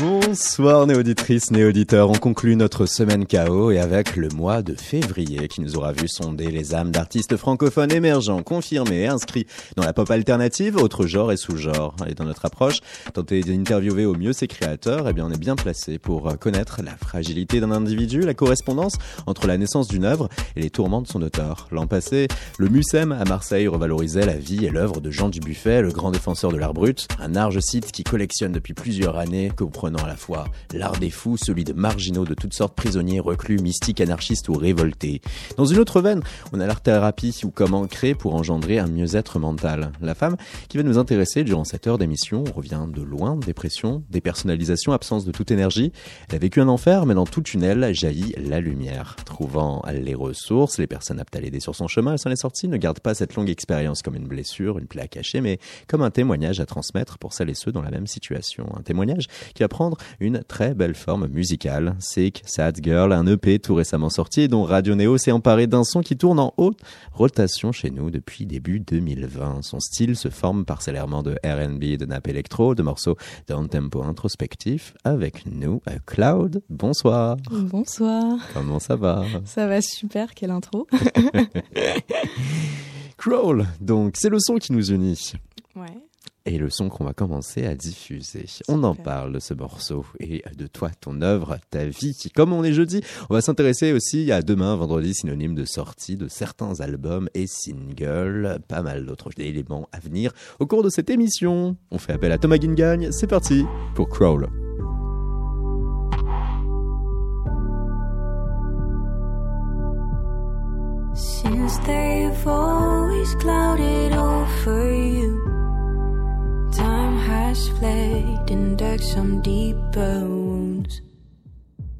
Bonsoir néauditrices, néauditeurs. On conclut notre semaine KO et avec le mois de février qui nous aura vu sonder les âmes d'artistes francophones émergents, confirmés et inscrits dans la pop alternative, autres genres et sous-genres. Et dans notre approche, tenter d'interviewer au mieux ces créateurs, eh bien on est bien placé pour connaître la fragilité d'un individu, la correspondance entre la naissance d'une œuvre et les tourments de son auteur. L'an passé, le MUSEM à Marseille revalorisait la vie et l'œuvre de Jean Dubuffet, le grand défenseur de l'art brut, un large site qui collectionne depuis plusieurs années, comprenant à la fois l'art des fous, celui de marginaux de toutes sortes, prisonniers, reclus, mystiques, anarchistes ou révoltés. Dans une autre veine, on a l'art thérapie ou comment créer pour engendrer un mieux-être mental. La femme qui va nous intéresser durant cette heure d'émission revient de loin, dépression, dépersonnalisation, absence de toute énergie. Elle a vécu un enfer, mais dans tout tunnel jaillit la lumière. Trouvant les ressources, les personnes aptes à l'aider sur son chemin, elle s'en est sortie, ne garde pas cette longue expérience comme une blessure, une plaie à cacher, mais comme un témoignage à transmettre pour celles et ceux dans la même situation. Un témoignage qui va une très belle forme musicale. Sick, Sad Girl, un EP tout récemment sorti dont Radio Neo s'est emparé d'un son qui tourne en haute rotation chez nous depuis début 2020. Son style se forme parcellairement de R&B, de nap électro, de morceaux down tempo introspectif. Avec nous, Cloud. Bonsoir. Bonsoir. Comment ça va? Ça va super, quelle intro. Crawl, donc c'est le son qui nous unit. Ouais et le son qu'on va commencer à diffuser. On en parle de ce morceau et de toi, ton œuvre, ta vie. Comme on est jeudi, on va s'intéresser aussi à demain, vendredi, synonyme de sortie de certains albums et singles, pas mal d'autres éléments à venir au cours de cette émission. On fait appel à Thomas Gingagne, c'est parti pour Crawl. Since they've always clouded over you and dug some deeper wounds.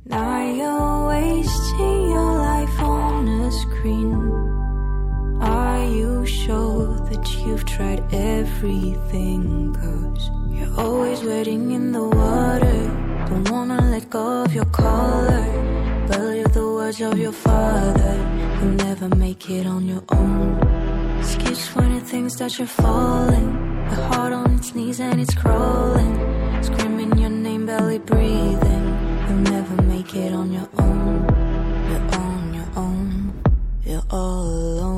Now you're wasting your life on a screen. Are you sure that you've tried everything? Cause you're always waiting in the water. Don't wanna let go of your collar. Believe the words of your father. You'll never make it on your own. Skips funny things that you're falling. Your heart on knees and it's crawling. Screaming your name, barely breathing. You'll never make it on your own. You're on your own. You're all alone.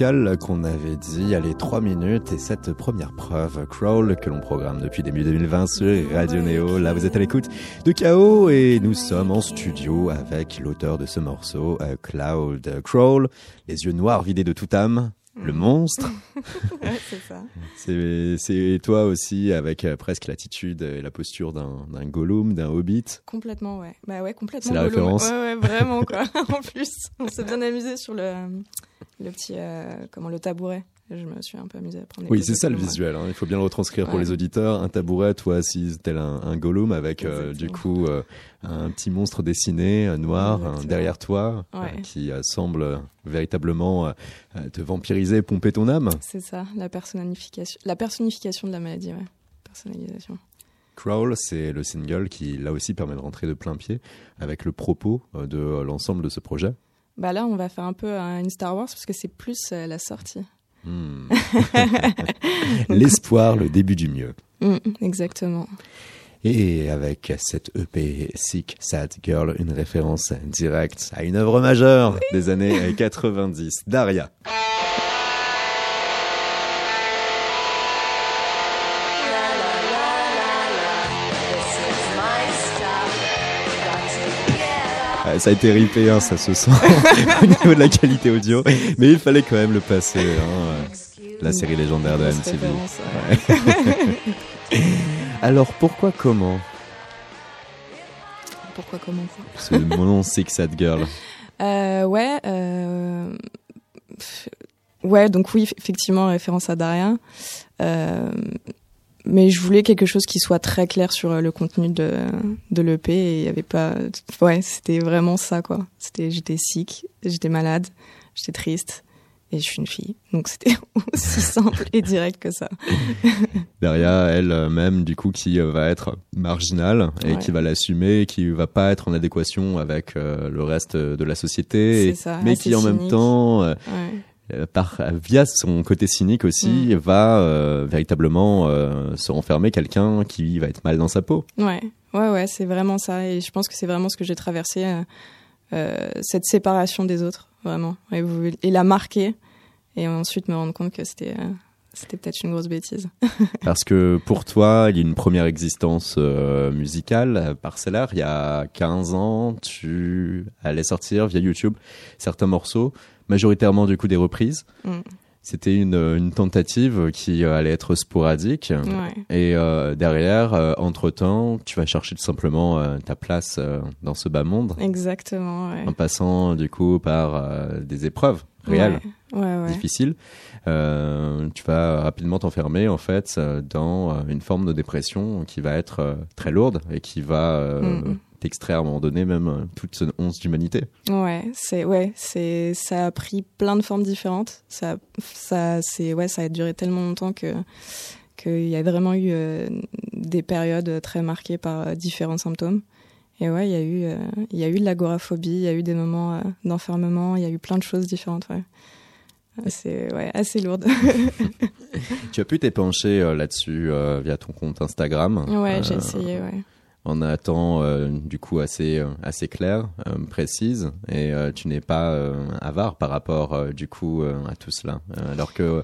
Musicale qu'on avait dit, allez, 3 minutes et cette première preuve, Crawl, que l'on programme depuis début 2020 sur Radio Neo. Là, vous êtes à l'écoute de Chaos et nous sommes en studio avec l'auteur de ce morceau, euh, Cloud Crawl, les yeux noirs vidés de toute âme. le monstre. Ouais, c'est ça. C'est toi aussi avec euh, presque l'attitude et la posture d'un d'un Gollum, d'un Hobbit. Complètement, ouais. Bah ouais, complètement. C'est la Gollum. référence. Ouais, ouais, vraiment, quoi. en plus, on s'est bien amusé sur le, le petit, euh, comment, le tabouret. Je me suis un peu amusée à prendre des Oui, c'est ça le visuel. hein. Il faut bien le retranscrire pour les auditeurs. Un tabouret, toi assis tel un, un Gollum avec euh, du coup euh, un petit monstre dessiné noir Exactement. derrière toi Ouais. qui semble véritablement te vampiriser, pomper ton âme. C'est ça, la personnification, la personnification de la maladie, ouais. Personnalisation. Crawl, c'est le single qui là aussi permet de rentrer de plein pied avec le propos de l'ensemble de ce projet. Bah là, on va faire un peu euh, une Star Wars parce que c'est plus euh, la sortie. Hmm. L'espoir, le début du mieux. Mm, exactement. Et avec cette EP Sick Sad Girl, une référence directe à une œuvre majeure des années 90, Daria. Ça a été ripé, hein, ça se sent au niveau de la qualité audio, mais il fallait quand même le passer. hein, euh, la série légendaire de MTV. ouais. Alors pourquoi comment Pourquoi, comment, quoi ce mon nom Sick Sad Girl Euh, ouais, euh, ouais, donc oui, effectivement, référence à Daria. Euh, mais je voulais quelque chose qui soit très clair sur euh, le contenu de, de l'EP et il y avait pas, ouais, c'était vraiment ça, quoi. C'était, j'étais sick, j'étais malade, j'étais triste et je suis une fille. Donc c'était aussi simple et direct que ça. Daria, elle-même, du coup, qui euh, va être marginale et Ouais. qui va l'assumer, qui va pas être en adéquation avec euh, le reste de la société, et- C'est ça, mais qui en même temps, euh, Ouais. Euh, par, via son côté cynique aussi, Mm. va euh, véritablement euh, se renfermer quelqu'un qui va être mal dans sa peau. Ouais, ouais, ouais, c'est vraiment ça. Et je pense que c'est vraiment ce que j'ai traversé, euh, euh, cette séparation des autres, vraiment. Et, vous- et la marquer, et ensuite me rendre compte que c'était euh, c'était peut-être une grosse bêtise. Parce que pour toi, il y a une première existence euh, musicale, euh, parcellaire. Il y a 15 ans, tu allais sortir via YouTube certains morceaux, majoritairement du coup des reprises. Mm. C'était une, une tentative qui euh, allait être sporadique. Ouais, Et euh, derrière, euh, entre-temps, tu vas chercher tout simplement euh, ta place euh, dans ce bas monde, exactement. Ouais. en passant du coup par euh, des épreuves réelles Ouais, ouais. ouais. difficile, euh, tu vas rapidement t'enfermer en fait euh, dans euh, une forme de dépression qui va être euh, très lourde et qui va euh, Mm. T'extraire à un moment donné même euh, toute son once d'humanité. Ouais, c'est ouais, c'est ça a pris plein de formes différentes. Ça ça c'est ouais, ça a duré tellement longtemps que qu'il y a vraiment eu euh, des périodes très marquées par euh, différents symptômes. Et ouais, il y a eu euh, il y a eu de l'agoraphobie, il y a eu des moments euh, d'enfermement, il y a eu plein de choses différentes, ouais. Euh, C'est ouais, assez lourde. Tu as pu t'épancher euh, là-dessus euh, via ton compte Instagram. ouais, j'ai euh, essayé, ouais. En un temps euh, du coup assez euh, assez clair, euh, précise, et euh, tu n'es pas avare par rapport du coup à tout cela. Alors que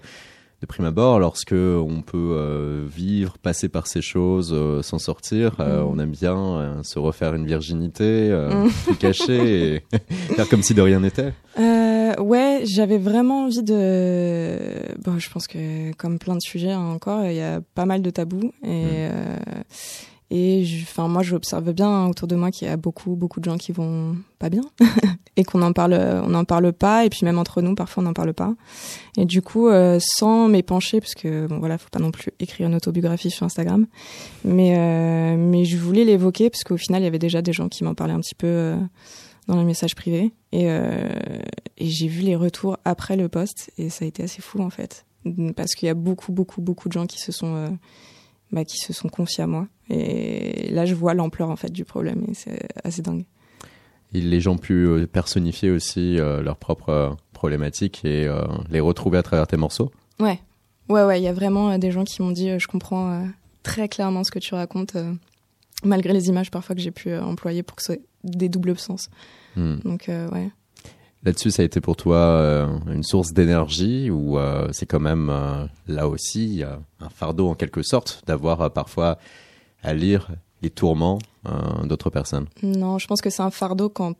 de prime abord, lorsque on peut vivre, passer par ces choses, s'en sortir, Mm. on aime bien se refaire une virginité, Mm. tout cacher et faire comme si de rien n'était. Ouais, j'avais vraiment envie de. Bon, je pense que comme plein de sujets hein, encore, il y a pas mal de tabous et euh, et enfin moi j'observe bien hein, autour de moi qu'il y a beaucoup beaucoup de gens qui vont pas bien et qu'on en parle on n'en parle pas. Et puis même entre nous parfois on n'en parle pas. Et du coup euh, sans m'épancher parce que bon voilà faut pas non plus écrire une autobiographie sur Instagram. Mais euh, mais je voulais l'évoquer parce qu'au final il y avait déjà des gens qui m'en parlaient un petit peu euh, dans les messages privés. Et, euh, et j'ai vu les retours après le post et ça a été assez fou en fait. Parce qu'il y a beaucoup beaucoup beaucoup de gens qui se sont bah, qui se sont confiés à moi et là je vois l'ampleur en fait du problème et c'est assez dingue Et les gens pu euh, personnifier aussi euh, leurs propres euh, problématiques et euh, les retrouver à travers tes morceaux. ouais ouais ouais il y a vraiment euh, des gens qui m'ont dit je comprends très clairement ce que tu racontes malgré les images parfois que j'ai pu employer pour que ce soit des doubles sens Hmm. donc ouais Là-dessus, ça a été pour toi une source d'énergie ou c'est quand même là aussi un fardeau en quelque sorte d'avoir parfois à lire les tourments euh, d'autres personnes. Non, je pense que c'est un fardeau quand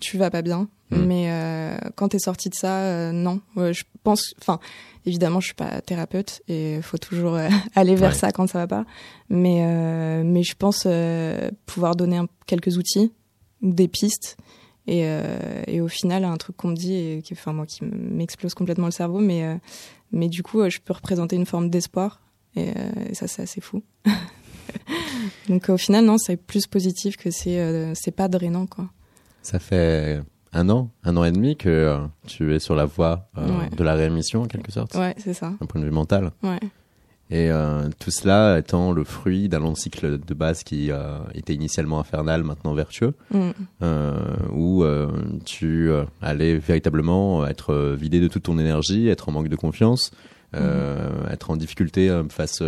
tu vas pas bien. Mm. Mais euh, quand t'es sorti de ça, euh, non. Ouais, je pense, enfin, évidemment, je suis pas thérapeute et il faut toujours euh, aller vers Ouais. ça quand ça va pas. Mais euh, mais je pense euh, pouvoir donner un- quelques outils, des pistes. Et, euh, et au final, un truc qu'on me dit, et qui, enfin moi, qui m'explose complètement le cerveau, mais euh, mais du coup, euh, je peux représenter une forme d'espoir. Et, euh, et ça, c'est assez fou. Donc au final, non, c'est plus positif que c'est euh, c'est pas drainant, quoi. Ça fait un an, un an et demi que euh, tu es sur la voie euh, Ouais. de la réémission en quelque sorte, Ouais, c'est ça. d'un point de vue mental. Ouais. Et tout cela étant le fruit d'un long cycle de base qui était initialement infernal, maintenant vertueux, Mm. où tu allais véritablement être vidé de toute ton énergie, être en manque de confiance, euh, être en difficulté face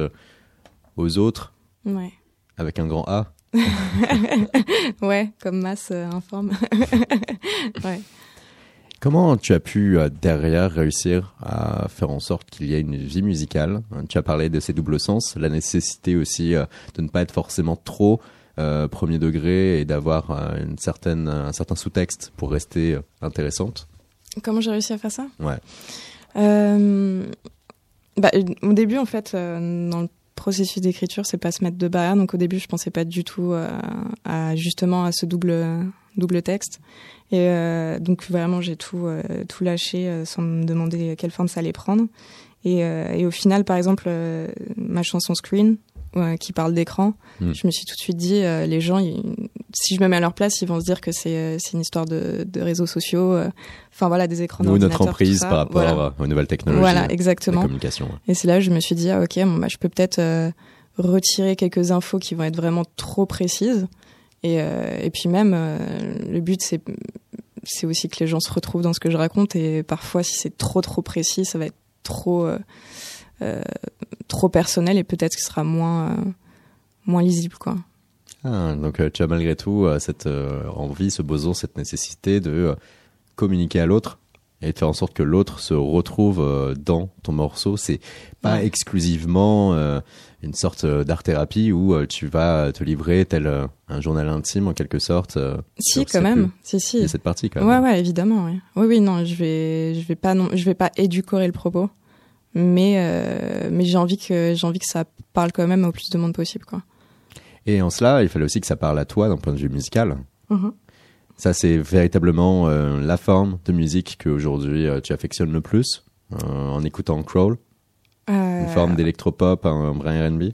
aux autres Ouais. avec un grand A. ouais, comme masse euh, informe. ouais. Comment tu as pu euh, derrière réussir à faire en sorte qu'il y ait une vie musicale? Hein, Tu as parlé de ces doubles sens, la nécessité aussi euh, de ne pas être forcément trop premier degré et d'avoir une certaine un certain sous-texte pour rester intéressante. Comment j'ai réussi à faire ça? Ouais. Bah, Au début, en fait, dans le processus d'écriture, c'est pas se mettre de barrière. Donc au début, je pensais pas du tout euh, à justement à ce double double texte. Et euh, donc vraiment, j'ai tout euh, tout lâché sans me demander quelle forme ça allait prendre. Et, au final, par exemple, ma chanson Screen, qui parle d'écran, Mm. je me suis tout de suite dit, euh, les gens, ils- si je me mets à leur place, ils vont se dire que c'est euh, une histoire de, de réseaux sociaux, euh, enfin voilà, des écrans Nous, notre emprise par rapport Voilà. aux nouvelles technologies, Voilà, la exactement. communication. ouais. Et c'est là que je me suis dit, ah, ok, bon, bah, je peux peut-être euh, retirer quelques infos qui vont être vraiment trop précises. Et, euh, et puis même, euh, le but, c'est c'est aussi que les gens se retrouvent dans ce que je raconte. Et parfois, si c'est trop, trop précis, ça va être trop, trop personnel et peut-être que ce sera moins, euh, moins lisible, quoi. Ah, donc euh, tu as malgré tout euh, cette euh, envie, ce besoin, cette nécessité de euh, communiquer à l'autre et de faire en sorte que l'autre se retrouve euh, dans ton morceau. C'est pas Ouais. exclusivement euh, une sorte euh, d'art-thérapie où euh, tu vas te livrer tel euh, un journal intime en quelque sorte. euh, Si, quand même. Si, si. Il y a cette partie quand Ouais, même. ouais, évidemment. Oui, oui, oui non, je vais, je vais pas, non, je vais pas éducorer le propos, mais, euh, mais j'ai envie que, j'ai envie que ça parle quand même au plus de monde possible, quoi. Et en cela, il fallait aussi que ça parle à toi d'un point de vue musical. Mhm. Ça, c'est véritablement euh, la forme de musique qu'aujourd'hui euh, tu affectionnes le plus en écoutant Crawl, une forme d'électropop, un vrai R&B.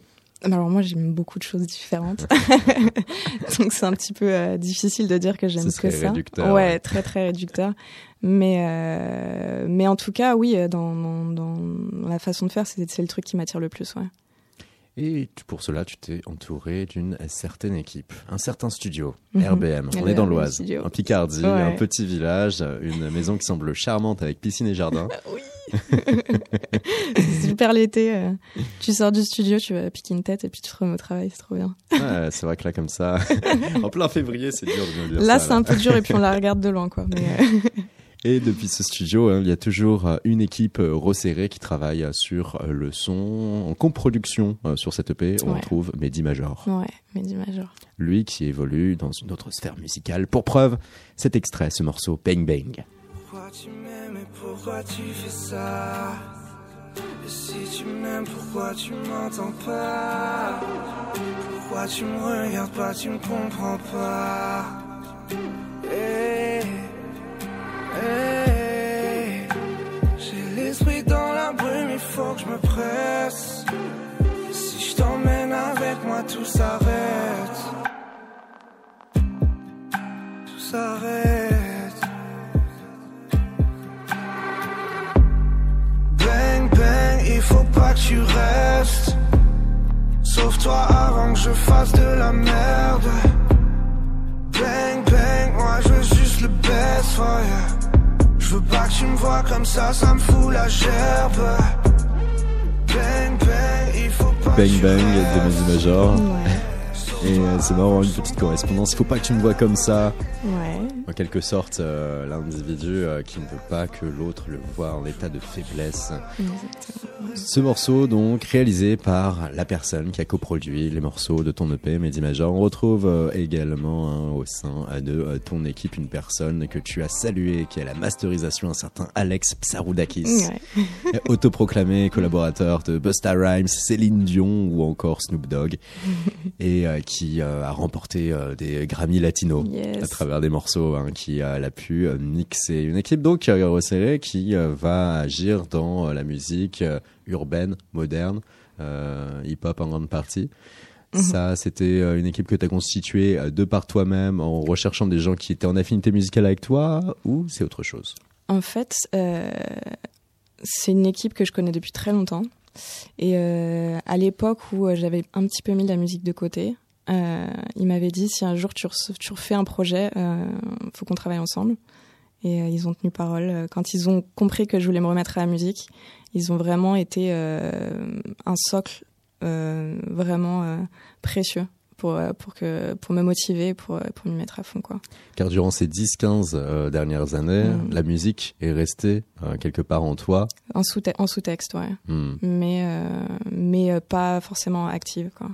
Alors moi, j'aime beaucoup de choses différentes, donc c'est un petit peu difficile de dire que j'aime Ce que ça. réducteur, ouais. très très réducteur. Mais euh, mais en tout cas, oui, dans dans, dans la façon de faire, c'est le truc qui m'attire le plus, ouais. Et pour cela, tu t'es entouré d'une certaine équipe, un certain studio, Mhm. RBM. On RBM est dans l'Oise, en Picardie, Ouais. un petit village, une maison qui semble charmante avec piscine et jardin. Oui. c'est super l'été. euh, tu sors du studio, tu vas piquer une tête et puis tu te remets au travail, c'est trop bien. Ouais, c'est vrai que là, comme ça, en plein février, c'est dur de me dire Là, ça. c'est un peu dur et puis on la regarde de loin, quoi. Mais euh, Et depuis ce studio, hein, il y a toujours euh, une équipe euh, resserrée qui travaille euh, sur le son, en comproduction euh, sur cette EP. On Ouais. trouve Mehdi Major. ouais, du major. Lui qui évolue dans une autre sphère musicale. Pour preuve, cet extrait, ce morceau Bang Bang. Pourquoi tu m'aimes et pourquoi tu fais ça? Et si tu m'aimes, pourquoi tu m'entends pas? Pourquoi tu me regardes pas, tu me comprends pas? Hey, J'ai l'esprit dans la brume, il faut que je me presse Si je t'emmène avec moi, tout s'arrête Tout s'arrête Bang bang, il faut pas que tu restes. Sauve-toi avant que je fasse de la merde. Bang bang, moi je veux juste le best, oh yeah. Je veux pas que tu me vois comme ça, ça me fout la gerbe. Bang bang, il faut pas que Bang tu Bang de. Mehdi Major. Ouais, Et euh, c'est marrant, une petite correspondance. Il faut pas que tu me vois comme ça. ouais. En quelque sorte euh, l'individu euh, qui ne veut pas que l'autre le voit en état de faiblesse. Exactement. Ce morceau, donc, réalisé par la personne qui a coproduit les morceaux de ton EP, Mehdi Major. On retrouve euh, également hein, au sein de euh, ton équipe une personne que tu as saluée, qui est la masterisation, un certain Alex Psaroudakis, Ouais. autoproclamé collaborateur de Busta Rhymes, Céline Dion ou encore Snoop Dogg, et euh, qui a remporté des Grammy Latinos Yes. à travers des morceaux hein, qui a pu euh, mixer. Une équipe donc euh, resserrée qui euh, va agir dans la musique urbaine, moderne, hip-hop en grande partie. Mhm. Ça, c'était une équipe que tu as constituée de par toi-même en recherchant des gens qui étaient en affinité musicale avec toi ou c'est autre chose? En fait, euh, c'est une équipe que je connais depuis très longtemps. Et euh, à l'époque où j'avais un petit peu mis la musique de côté, il m'avait dit si un jour tu, refais un projet, euh, faut qu'on travaille ensemble. Et euh, ils ont tenu parole. Euh, Quand ils ont compris que je voulais me remettre à la musique, ils ont vraiment été euh, un socle euh, vraiment euh, précieux pour, euh, pour, que, pour me motiver, pour, euh, pour m'y mettre à fond. Quoi. Car durant ces 10-15 euh, dernières années, Mhm. la musique est restée euh, quelque part en toi. En sous- en sous-texte, ouais. Hmm. mais euh, mais euh, pas forcément active quoi.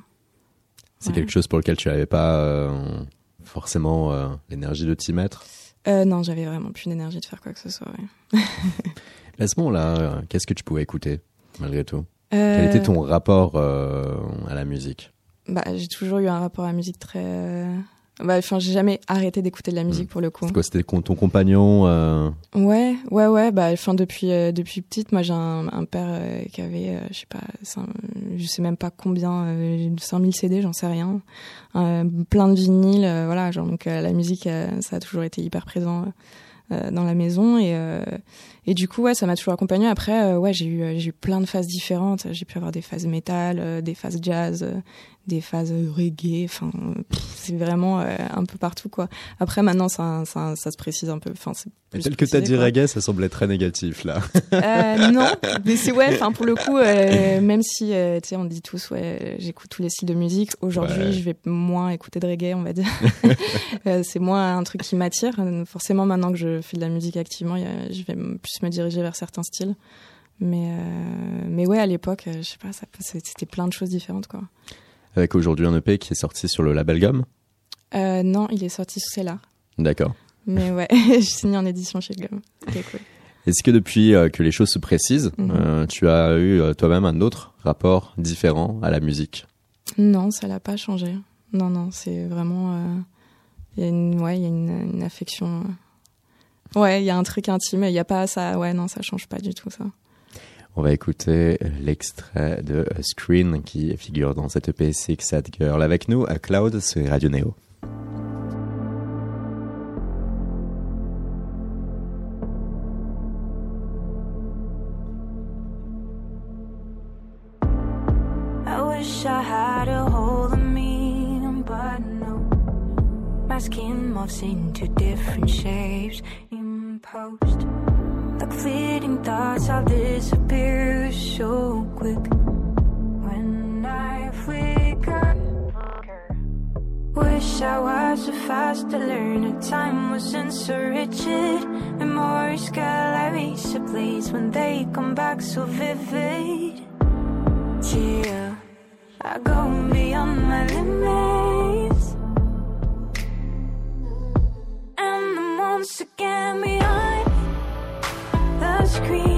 C'est Ouais. quelque chose pour lequel tu n'avais pas euh, forcément euh, l'énergie de t'y mettre. Euh, non, j'avais vraiment plus d'énergie de faire quoi que ce soit. Ouais. À ce moment-là, euh, qu'est-ce que tu pouvais écouter malgré tout? Quel était ton rapport à la musique? Bah, j'ai toujours eu un rapport à la musique très. Euh, Bah, enfin, j'ai jamais arrêté d'écouter de la musique Mm. pour le coup. Quoi C'était ton compagnon euh, Ouais, ouais, ouais. Bah, enfin, depuis euh, depuis petite, moi, j'ai un, un père euh, qui avait, euh, je sais pas, je sais même pas combien, euh, 5000 CD, j'en sais rien, Euh, plein de vinyles, euh, voilà. Genre, donc euh, la musique, euh, ça a toujours été hyper présent euh, dans la maison et euh, et du coup, ouais, ça m'a toujours accompagné. Après, euh, ouais, j'ai eu euh, j'ai eu plein de phases différentes. J'ai pu avoir des phases métal, euh, des phases jazz, des phases reggae. Enfin, c'est vraiment un peu partout, quoi. Après, maintenant, ça, ça, ça se précise un peu. Enfin, c'est plus Tel que tu as précisé, dit quoi. reggae, ça semblait très négatif là. Euh, non, mais c'est ouais. Enfin, pour le coup, euh, même si euh, tu sais, on dit tous, ouais, j'écoute tous les styles de musique. Aujourd'hui, Ouais. je vais moins écouter de reggae, on va dire. C'est moins un truc qui m'attire. Forcément, maintenant que je fais de la musique activement, je vais m- plus me diriger vers certains styles. Mais euh, mais ouais, à l'époque, euh, je sais pas, c'était plein de choses différentes, quoi. Avec aujourd'hui un EP qui est sorti sur le label Gomme. Euh, non, il est sorti sous Cellar. D'accord. Mais ouais, je signe en édition chez Gomme. Cool. Est-ce que depuis que les choses se précisent, Mhm. tu as eu toi-même un autre rapport différent à la musique? Non, ça l'a pas changé. Non, non, c'est vraiment. Il y a une, ouais, il y a une, une affection. Euh. Ouais, il y a un truc intime. Il y a pas ça. Ouais, non, ça change pas du tout ça. On va écouter l'extrait de euh, Screen qui figure dans cette EP Six Sad Girl. Avec nous, à Cloud sur Radio Neo. I wish I had a hold of me, but no. My skin morphs into different shapes post. Like fleeting thoughts, I'll disappear so quick. When I flicker, wish I was a faster learner. Time wasn't so rigid. Memories galleries a place when they come back so vivid. Yeah, I go beyond my limits. Once again behind the screen,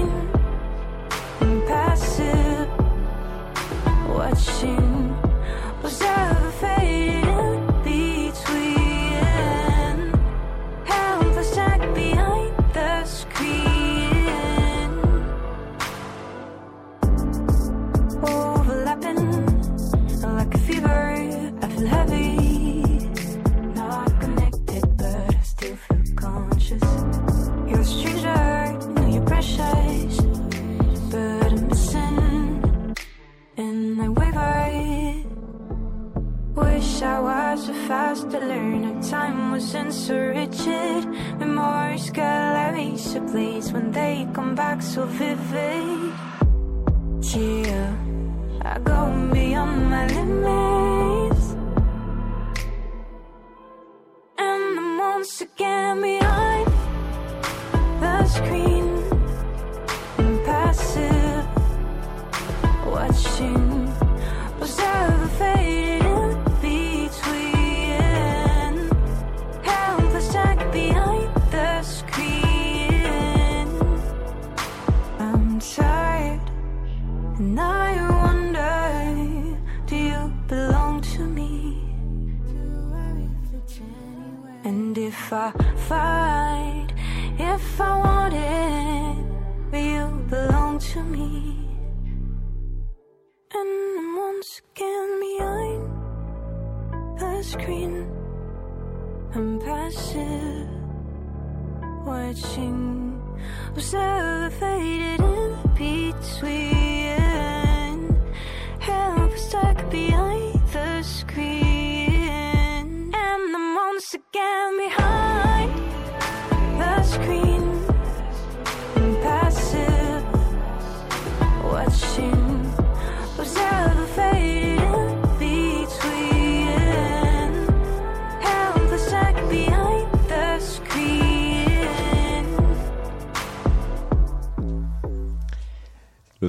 again behind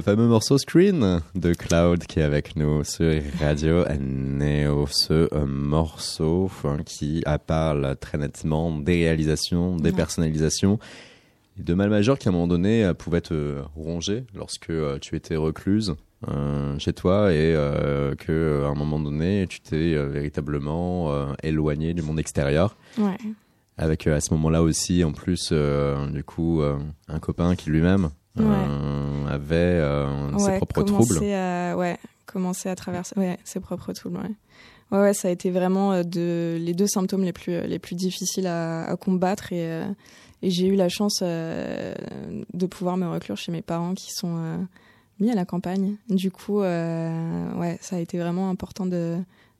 Le fameux morceau Screen de Cloud qui est avec nous sur Radio Neo. Ce euh, morceau hein, qui parle très nettement des réalisations, des Ouais. personnalisations et de mal majeur qui à un moment donné euh, pouvait te ronger lorsque euh, tu étais recluse euh, chez toi et euh, que à un moment donné tu t'es euh, véritablement éloigné du monde extérieur Ouais. avec à ce moment-là aussi en plus du coup un copain qui lui-même euh, avait euh, ses ouais, propres troubles. À, ouais, commencer à traverser ouais, ses propres troubles. Ouais. ouais, ouais, ça a été vraiment euh, de, les deux symptômes les plus, les plus difficiles à, à combattre. Et, euh, et j'ai eu la chance euh, de pouvoir me reclure chez mes parents qui sont euh, mis à la campagne. Du coup, ouais, ça a été vraiment important de,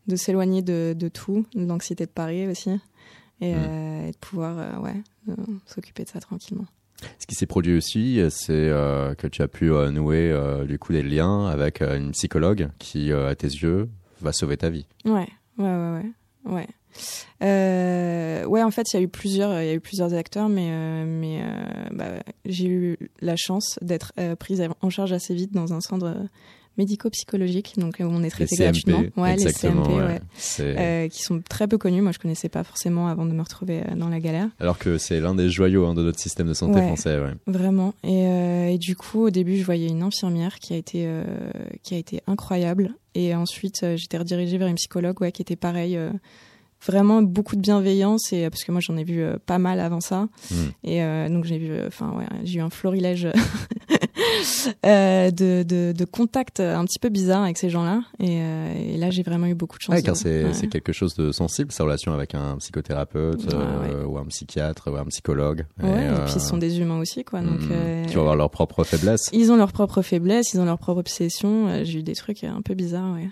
de s'éloigner de, de tout, de l'anxiété de Paris aussi. Et, Mm. et de pouvoir ouais, s'occuper de ça tranquillement. Ce qui s'est produit aussi, euh, c'est euh, que tu as pu euh, nouer du coup des liens avec une psychologue qui, à tes yeux, va sauver ta vie. Ouais, ouais, ouais, ouais. Ouais, ouais en fait, il y a eu plusieurs, il y a eu plusieurs acteurs, mais, mais bah, j'ai eu la chance d'être prise en charge assez vite dans un centre euh, médico-psychologique, donc euh, où on est Les traité CMP, gratuitement. Ouais, exactement. les CMP, ouais. ouais. C'est- Euh, qui sont très peu connus. Moi, je connaissais pas forcément avant de me retrouver euh, dans la galère. Alors que c'est l'un des joyaux hein, de notre système de santé Ouais. français. Ouais. Vraiment. Et, euh, et du coup, au début, je voyais une infirmière qui a été, euh, qui a été incroyable. Et ensuite, j'étais redirigée vers une psychologue ouais, qui était pareil. Vraiment beaucoup de bienveillance et euh, parce que moi j'en ai vu euh, pas mal avant ça Mm. et euh, donc j'ai vu euh, enfin ouais j'ai eu un florilège euh, de, de de contacts un petit peu bizarres avec ces gens-là et, euh, et là j'ai vraiment eu beaucoup de chance Ouais, car c'est ouais. c'est quelque chose de sensible, sa relation avec un psychothérapeute euh, ou un psychiatre ou un psychologue. ouais, et, euh, puis ils sont des humains aussi quoi donc mm, euh, qui vont avoir leurs propres faiblesses. Ils ont leurs propres faiblesses, ils ont leurs propres obsessions. J'ai eu des trucs un peu bizarres, ouais.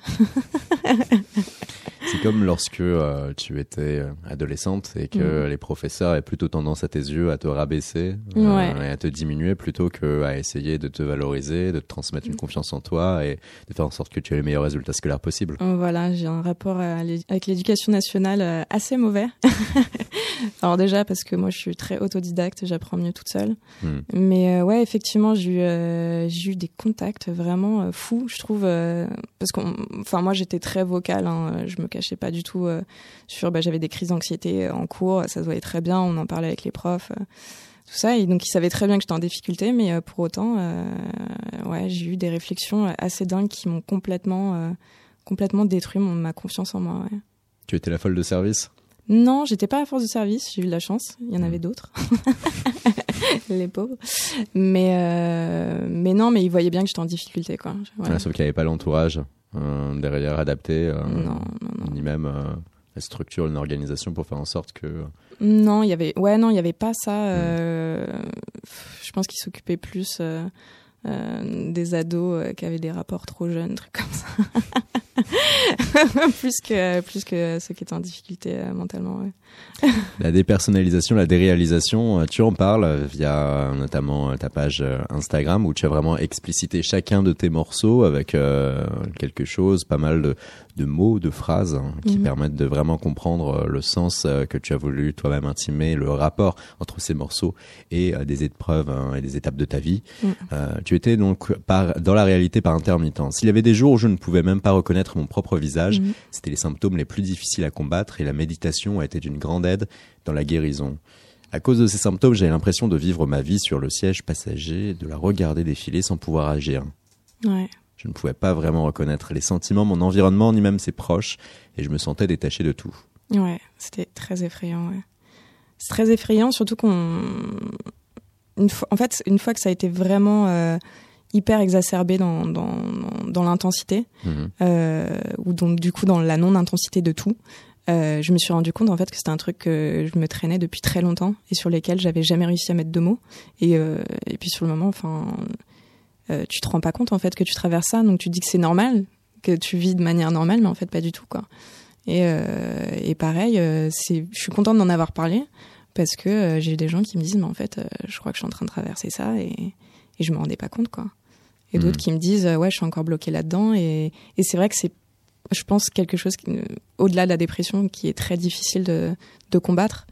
C'est comme lorsque euh, tu étais euh, adolescente et que Mm. les professeurs avaient plutôt tendance à tes yeux à te rabaisser euh, et à te diminuer plutôt que à essayer de te valoriser, de te transmettre une confiance en toi et de faire en sorte que tu aies les meilleurs résultats scolaires possibles. Voilà, j'ai un rapport avec l'éducation nationale assez mauvais. Alors déjà parce que moi je suis très autodidacte, j'apprends mieux toute seule. Mm. Mais euh, ouais, effectivement, j'ai eu, j'ai eu des contacts vraiment fous, je trouve. parce qu'on, enfin moi j'étais très vocale, hein, je me cachais pas du tout euh, sur. Bah, j'avais des crises d'anxiété en cours, ça se voyait très bien, on en parlait avec les profs. euh, tout ça, et donc ils savaient très bien que j'étais en difficulté, mais euh, pour autant, euh, ouais, j'ai eu des réflexions assez dingues qui m'ont complètement, euh, complètement détruit mon, ma confiance en moi. Ouais. Tu étais la folle de service? Non, j'étais pas à force de service, j'ai eu de la chance, il y en Mm. avait d'autres. les pauvres. Mais, euh, mais non, mais ils voyaient bien que j'étais en difficulté, quoi. Ouais. Sauf qu'il n'y avait pas l'entourage euh, derrière adapté, euh, Non, non, non. ni même euh, la structure, une organisation pour faire en sorte que... Non, il y avait, ouais, non, il y avait pas ça. euh, Je pense qu'ils s'occupaient plus euh, des ados euh, qui avaient des rapports trop jeunes, trucs comme ça. plus que plus que ceux qui étaient en difficulté euh, mentalement. Ouais. La dépersonnalisation, la déréalisation, tu en parles via notamment ta page Instagram où tu as vraiment explicité chacun de tes morceaux avec quelque chose, pas mal de, de mots, de phrases hein, qui Mhm. permettent de vraiment comprendre le sens que tu as voulu toi-même intimer, le rapport entre ces morceaux et des épreuves hein, et des étapes de ta vie. Tu étais donc par, dans la réalité par intermittence. Il y avait des jours où je ne pouvais même pas reconnaître mon propre visage. Mhm. C'était les symptômes les plus difficiles à combattre et la méditation a été d'une grande aide dans la guérison. À cause de ces symptômes, j'avais l'impression de vivre ma vie sur le siège passager, de la regarder défiler sans pouvoir agir. Ouais. Je ne pouvais pas vraiment reconnaître les sentiments, mon environnement, ni même ses proches, et je me sentais détaché de tout. Ouais, c'était très effrayant. Ouais. C'est très effrayant, surtout qu'on, une fois, en fait, une fois que ça a été vraiment euh, hyper exacerbé dans dans, dans, dans l'intensité, Mhm. euh, ou donc du coup dans la non-intensité de tout, euh, je me suis rendu compte en fait que c'était un truc que je me traînais depuis très longtemps et sur lesquels j'avais jamais réussi à mettre de mots. Et et puis sur le moment, enfin, tu te rends pas compte en fait que tu traverses ça, donc tu dis que c'est normal, que tu vis de manière normale, mais en fait pas du tout quoi. Et, et pareil, c'est, je suis contente d'en avoir parlé parce que euh, j'ai des gens qui me disent, mais en fait, euh, je crois que je suis en train de traverser ça et, et je me rendais pas compte, quoi. Et Mhm. d'autres qui me disent, euh, ouais, je suis encore bloquée là-dedans. Et, et c'est vrai que c'est, je pense, quelque chose euh, au-delà de la dépression qui est très difficile de, de combattre.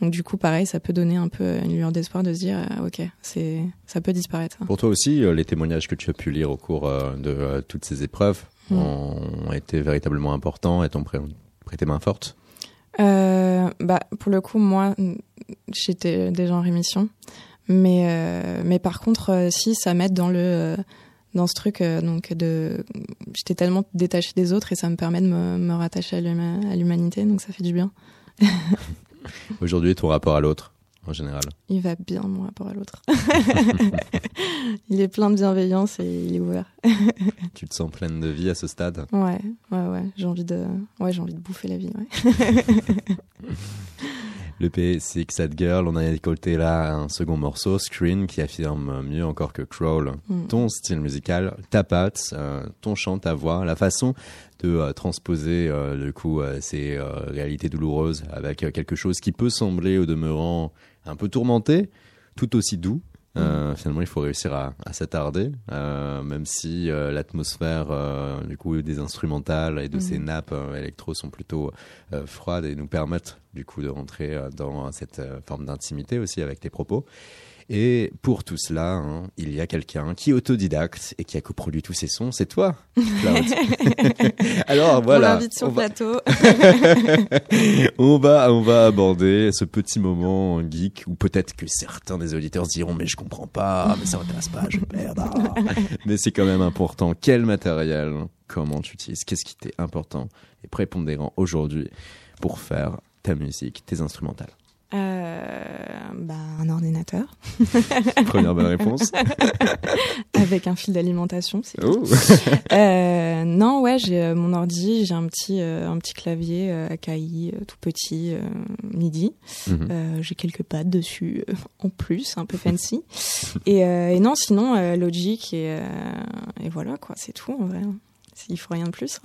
Donc du coup, pareil, ça peut donner un peu une lueur d'espoir de se dire, euh, ok, c'est, ça peut disparaître. hein. Pour toi aussi, euh, les témoignages que tu as pu lire au cours euh, de euh, toutes ces épreuves Mhm. ont été véritablement importants et t'ont prêté main forte? Euh, bah, pour le coup, moi, j'étais déjà en rémission. Mais, euh, mais par contre, euh, si, ça m'aide dans le, dans ce truc, donc de, j'étais tellement détachée des autres et ça me permet de me, rattacher à l'humanité, donc ça fait du bien. Aujourd'hui, ton rapport à l'autre, en général. Il va bien, mon rapport à l'autre. il est plein de bienveillance et il est ouvert. Tu te sens pleine de vie à ce stade? Ouais, ouais, ouais, j'ai envie de, ouais, j'ai envie de bouffer la vie, ouais. Le P6 Sad Girl, on a écouté là un second morceau, Screen, qui affirme mieux encore que Crawl Mm. ton style musical, ta patte, euh, ton chant, ta voix, la façon de euh, transposer euh, du coup euh, ces réalités douloureuses avec quelque chose qui peut sembler au demeurant un peu tourmenté, tout aussi doux. Euh, finalement, il faut réussir à, à s'attarder, euh, même si euh, l'atmosphère euh, du coup des instrumentales et de Mhm. ces nappes euh, électro sont plutôt euh, froides et nous permettent du coup de rentrer dans cette forme d'intimité aussi avec tes propos. Et pour tout cela, hein, il y a quelqu'un qui est autodidacte et qui a coproduit tous ces sons, c'est toi, Cloud. Alors On voilà, l'invite sur on va, plateau. on va on va aborder ce petit moment geek où peut-être que certains des auditeurs se diront mais je comprends pas, mais ça m'intéresse pas, je perds. ah. mais c'est quand même important. Quel matériel, comment tu utilises, qu'est-ce qui t'est important? Et prépondérant aujourd'hui pour faire ta musique, tes instrumentales. Euh, bah, un ordinateur Première bonne réponse. avec un fil d'alimentation. c'est tout. Oh. Euh, non, ouais, j'ai euh, mon ordi, j'ai un petit un petit clavier euh, tout petit MIDI. Mhm. J'ai quelques pads dessus en plus, un peu fancy. et, et non, sinon Logic et et voilà quoi, c'est tout en vrai. Il faut rien de plus.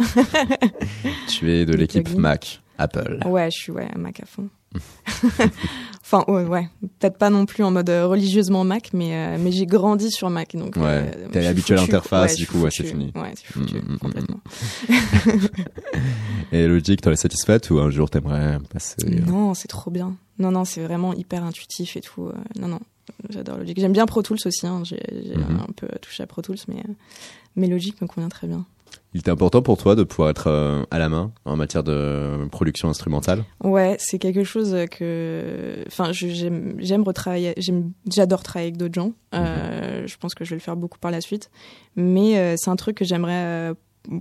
Tu es de l'équipe. Mac, Apple. ouais, je suis ouais Mac à fond. enfin ouais, ouais. peut-être pas non plus en mode euh, religieusement Mac, mais euh, mais j'ai grandi sur Mac donc. Ouais, euh, t'es habitué à l'interface, ouais, du coup, ouais, c'est fini. Ouais, c'est foutu Mm, mm, mm, complètement. Et Logic, t'en es satisfaite ou un jour t'aimerais passer euh, Non, c'est trop bien. Non, non, c'est vraiment hyper intuitif et tout. Non, non, j'adore Logic. J'aime bien Pro Tools aussi. hein, J'ai Mhm. un peu touché à Pro Tools, mais, mais Logic me convient très bien. Il était important pour toi de pouvoir être euh, à la main en matière de production instrumentale? Ouais, c'est quelque chose que. Enfin, j'aime j'aime retravailler. J'adore travailler avec d'autres gens. Euh, Je pense que je vais le faire beaucoup par la suite. Mais euh, c'est un truc que j'aimerais euh,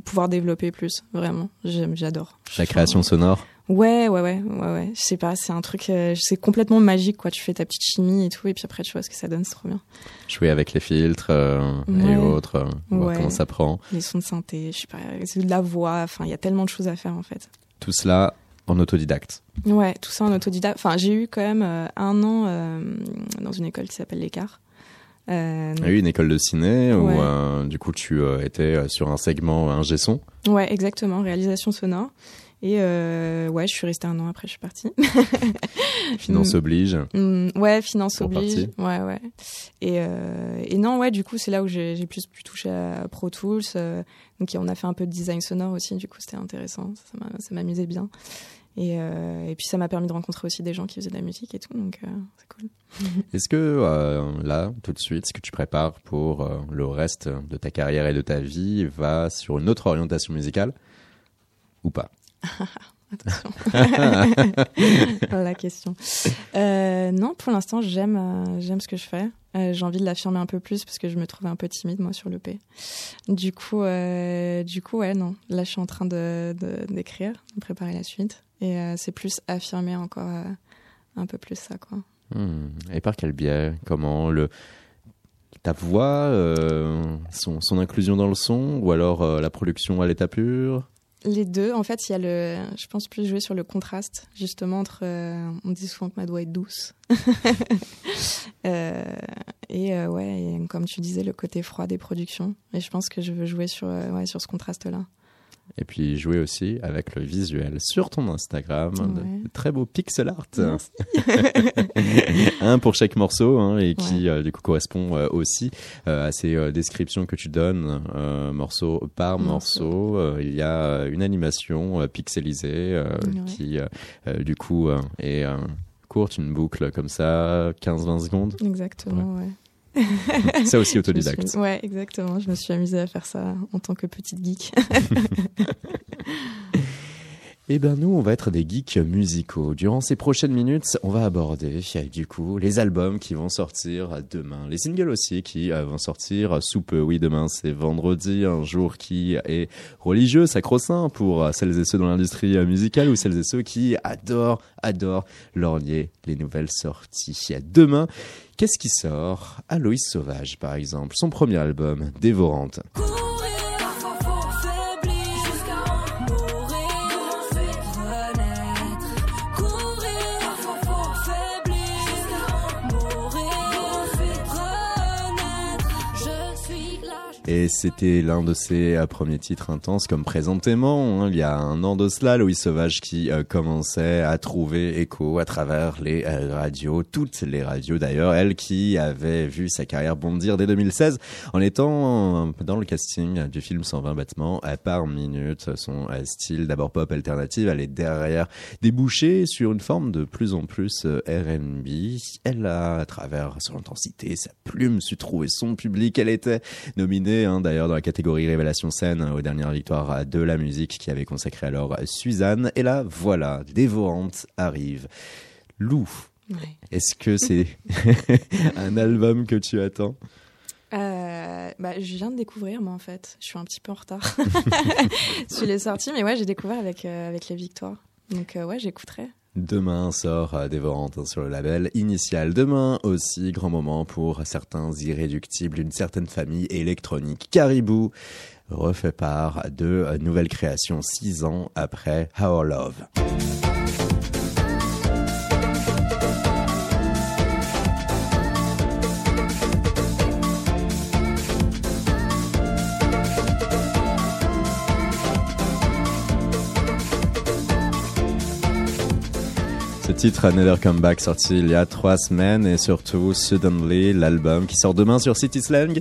pouvoir développer plus, vraiment. J'aime- J'adore. La création sonore? Ouais, ouais, ouais, ouais, ouais. Je sais pas, c'est un truc, euh, c'est complètement magique, quoi. Tu fais ta petite chimie et tout, et puis après, tu vois ce que ça donne, c'est trop bien. Jouer avec les filtres euh, et autres, euh, voir Ouais. comment ça prend. Les sons de synthé, je sais pas, c'est de la voix, enfin, il y a tellement de choses à faire, en fait. Tout cela en autodidacte. Ouais, tout ça en autodidacte. Enfin, j'ai eu quand même euh, un an dans une école qui s'appelle l'Écart. Euh, Il y a eu une école de ciné où Ouais. euh, du coup tu euh, étais sur un segment un son. Ouais, exactement, réalisation sonore. Et euh, ouais, je suis restée un an après, je suis partie. Finance Mm. oblige. Mm, ouais, finance Pour oblige. partie. Ouais, ouais. Et, euh, et non, ouais, du coup, c'est là où j'ai plus pu toucher à Pro Tools. euh, donc, on a fait un peu de design sonore aussi. Du coup, c'était intéressant. Ça m'a- Ça m'amusait bien. Et, euh, et puis, ça m'a permis de rencontrer aussi des gens qui faisaient de la musique et tout. Donc, euh, c'est cool. Est-ce que euh, là, tout de suite, ce que tu prépares pour le reste de ta carrière et de ta vie va sur une autre orientation musicale ou pas? Attention. la question. Euh, non, pour l'instant, j'aime euh, j'aime ce que je fais. Euh, J'ai envie de l'affirmer un peu plus parce que je me trouvais un peu timide moi sur le P. Du coup, du coup, ouais, non. Là, je suis en train de de- d'écrire, de, préparer la suite, et c'est plus affirmer encore un peu plus ça, quoi. Hmm. Et par quel biais Comment? Le ta voix, son, inclusion dans le son, ou alors la production à l'état pur? Les deux, en fait, il y a le, je pense plus jouer sur le contraste, justement entre, euh, on dit souvent que ma voix est douce, Euh, et euh, ouais, et comme tu disais, le côté froid des productions. Et je pense que je veux jouer sur, ouais, sur ce contraste-là. Et puis jouer aussi avec le visuel sur ton Instagram, de- Ouais. de très beau pixel art. Merci. un pour chaque morceau hein, et qui euh, du coup correspond euh, aussi euh, à ces descriptions que tu donnes morceau par morceau. Morceau. Il y a une animation pixelisée Ouais. qui du coup est courte, une boucle comme ça, 15-20 secondes. Exactement, ouais. Ça aussi autodidacte. suis- Ouais, exactement. Je me suis amusée à faire ça en tant que petite geek. Eh ben nous, on va être des geeks musicaux. Durant ces prochaines minutes, on va aborder du coup les albums qui vont sortir demain, les singles aussi qui euh, vont sortir sous peu. Oui, demain c'est vendredi, un jour qui est religieux, sacro-saint pour celles et ceux dans l'industrie musicale ou celles et ceux qui adorent, adorent lorgner les nouvelles sorties. Demain, qu'est-ce qui sort? Aloïs Sauvage par exemple, son premier album, Dévorante. Et c'était l'un de ses euh, premiers titres intenses comme présentément. hein. il y a un an de cela, Louis Sauvage qui euh, commençait à trouver écho à travers les euh, radios, toutes les radios d'ailleurs, elle qui avait vu sa carrière bondir dès 2016 en étant dans le casting du film 120 battements euh, par minute. Son style d'abord pop alternative, elle est derrière débouché sur une forme de plus en plus R&B. Elle a, à travers son intensité, sa plume, su trouver son public. Elle était nominée hein, d'ailleurs dans la catégorie Révélation scène aux dernières victoires de la musique qui avait consacré alors Suzanne. Et là, voilà, Dévorante arrive. Lou, Ouais. est-ce que c'est un album que tu attends? Euh, bah, je viens de découvrir, moi, en fait. Je suis un petit peu en retard sur les sorties, mais ouais, j'ai découvert avec, euh, avec les victoires. Donc, euh, ouais, j'écouterai. Demain sort euh, Dévorante sur le label Initial. Demain aussi, grand moment pour certains irréductibles d'une certaine famille électronique. Caribou refait part de euh, nouvelles créations six ans après Our Love. Ce titre Another Comeback sorti il y a trois semaines et surtout Suddenly, l'album qui sort demain sur City Slang.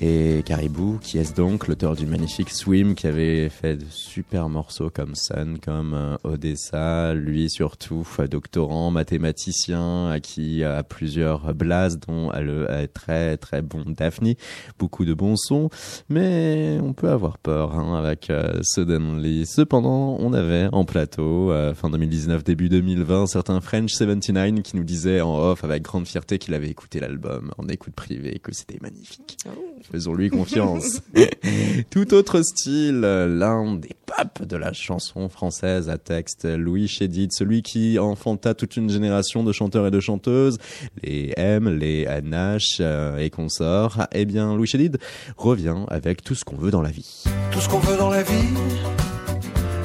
Et Caribou, qui est donc l'auteur du magnifique Swim, qui avait fait de super morceaux comme Sun, comme euh, Odessa, lui surtout, euh, doctorant, mathématicien, à qui a plusieurs blases, dont le très très bon Daphne, beaucoup de bons sons, mais on peut avoir peur hein, avec euh, Suddenly. Cependant, on avait en plateau, fin 2019, début 2020, certains French 79 qui nous disaient en off avec grande fierté qu'il avait écouté l'album en écoute privée que c'était magnifique. Faisons-lui confiance. Tout autre style, l'un des papes de la chanson française à texte, Louis Chédid, celui qui enfanta toute une génération de chanteurs et de chanteuses, les M, les Nash euh, et consorts. Eh bien, Louis Chédid revient avec tout ce qu'on veut dans la vie. Tout ce qu'on veut dans la vie,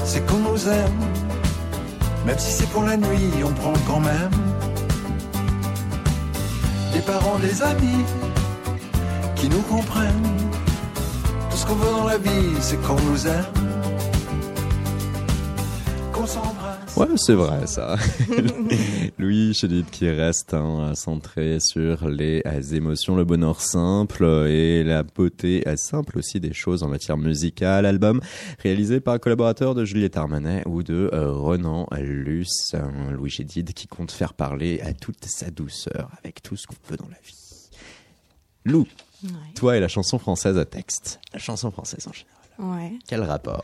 c'est qu'on nous aime. Même si c'est pour la nuit, on prend quand même. Les parents, les amis, nous comprennent. Tout ce qu'on veut dans la vie, c'est qu'on nous aime. Qu'on s'embrasse. Ouais, c'est vrai ça. Louis Chédid qui reste hein, centré sur les euh, émotions, le bonheur simple et la beauté euh, simple aussi des choses en matière musicale. Album réalisé par un collaborateur de Juliette Armanet ou de euh, Renan Luce. Un Louis Chédid qui compte faire parler à toute sa douceur avec tout ce qu'on veut dans la vie. Lou, Ouais. toi et la chanson française à texte. La chanson française en général. Ouais. Quel rapport?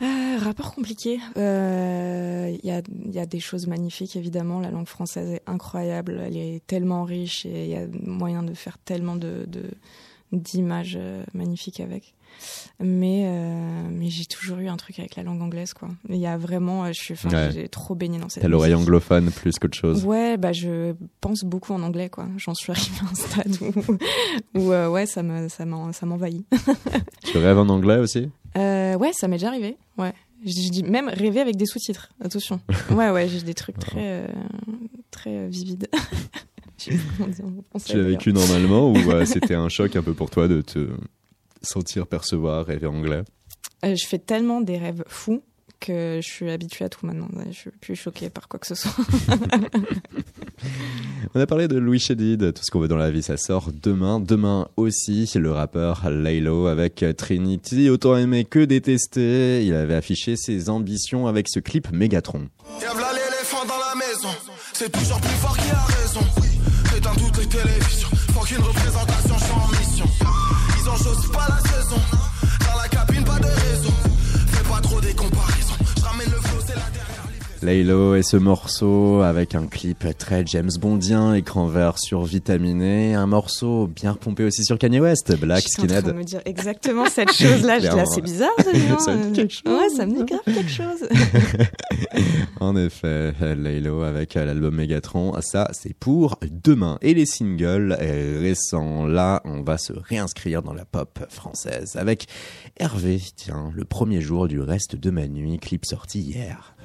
Euh, rapport compliqué. Euh, Il y, a, il y a des choses magnifiques, évidemment. La langue française est incroyable. Elle est tellement riche et il y a moyen de faire tellement de de- d'images euh, magnifiques avec. Mais, euh, mais j'ai toujours eu un truc avec la langue anglaise, quoi. Il y a vraiment, euh, je suis, Ouais. j'ai trop baigné dans cette T'as l'oreille anglophone plus qu'autre chose. Ouais, bah je pense beaucoup en anglais, quoi. J'en suis arrivée à un stade où, où euh, ouais, ça me, ça m'en- ça m'envahit. Tu rêves en anglais aussi? Euh, ouais, ça m'est déjà arrivé. Ouais. Je dis même rêver avec des sous-titres. Attention. Ouais, ouais, j'ai des trucs très, très vivides. Tu l'as vécu normalement ou c'était un choc un peu pour toi de te sentir percevoir, rêver anglais Euh, je fais tellement des rêves fous que je suis habituée à tout maintenant. Je suis plus choquée par quoi que ce soit. On a parlé de Louis Chédid, tout ce qu'on veut dans la vie, ça sort demain. Demain aussi, le rappeur Laylo avec Trinity, autant aimé que détesté. Il avait affiché ses ambitions avec ce clip Megatron. Y'a v'là l'éléphant dans la maison. C'est toujours plus fort qui a raison. Éteins toutes les télévisions. Faut qu'une représentation, je ont chose pas la saison. Dans la cabine, pas de réseau. Fais pas trop des comparaisons. Laylo et ce morceau avec un clip très James Bondien, écran vert survitaminé, un morceau bien pompé aussi sur Kanye West, Black Je suis en train de Skinhead. me dire exactement cette chose-là. Je dis là, c'est bizarre, celui-là. Ça me dit quelque chose. Ouais, ça me dit grave quelque chose. En effet, Laylo avec l'album Megatron, ça c'est pour demain. Et les singles euh, récents, là on va se réinscrire dans la pop française avec Hervé, tiens, le premier jour du reste de ma nuit, clip sorti hier.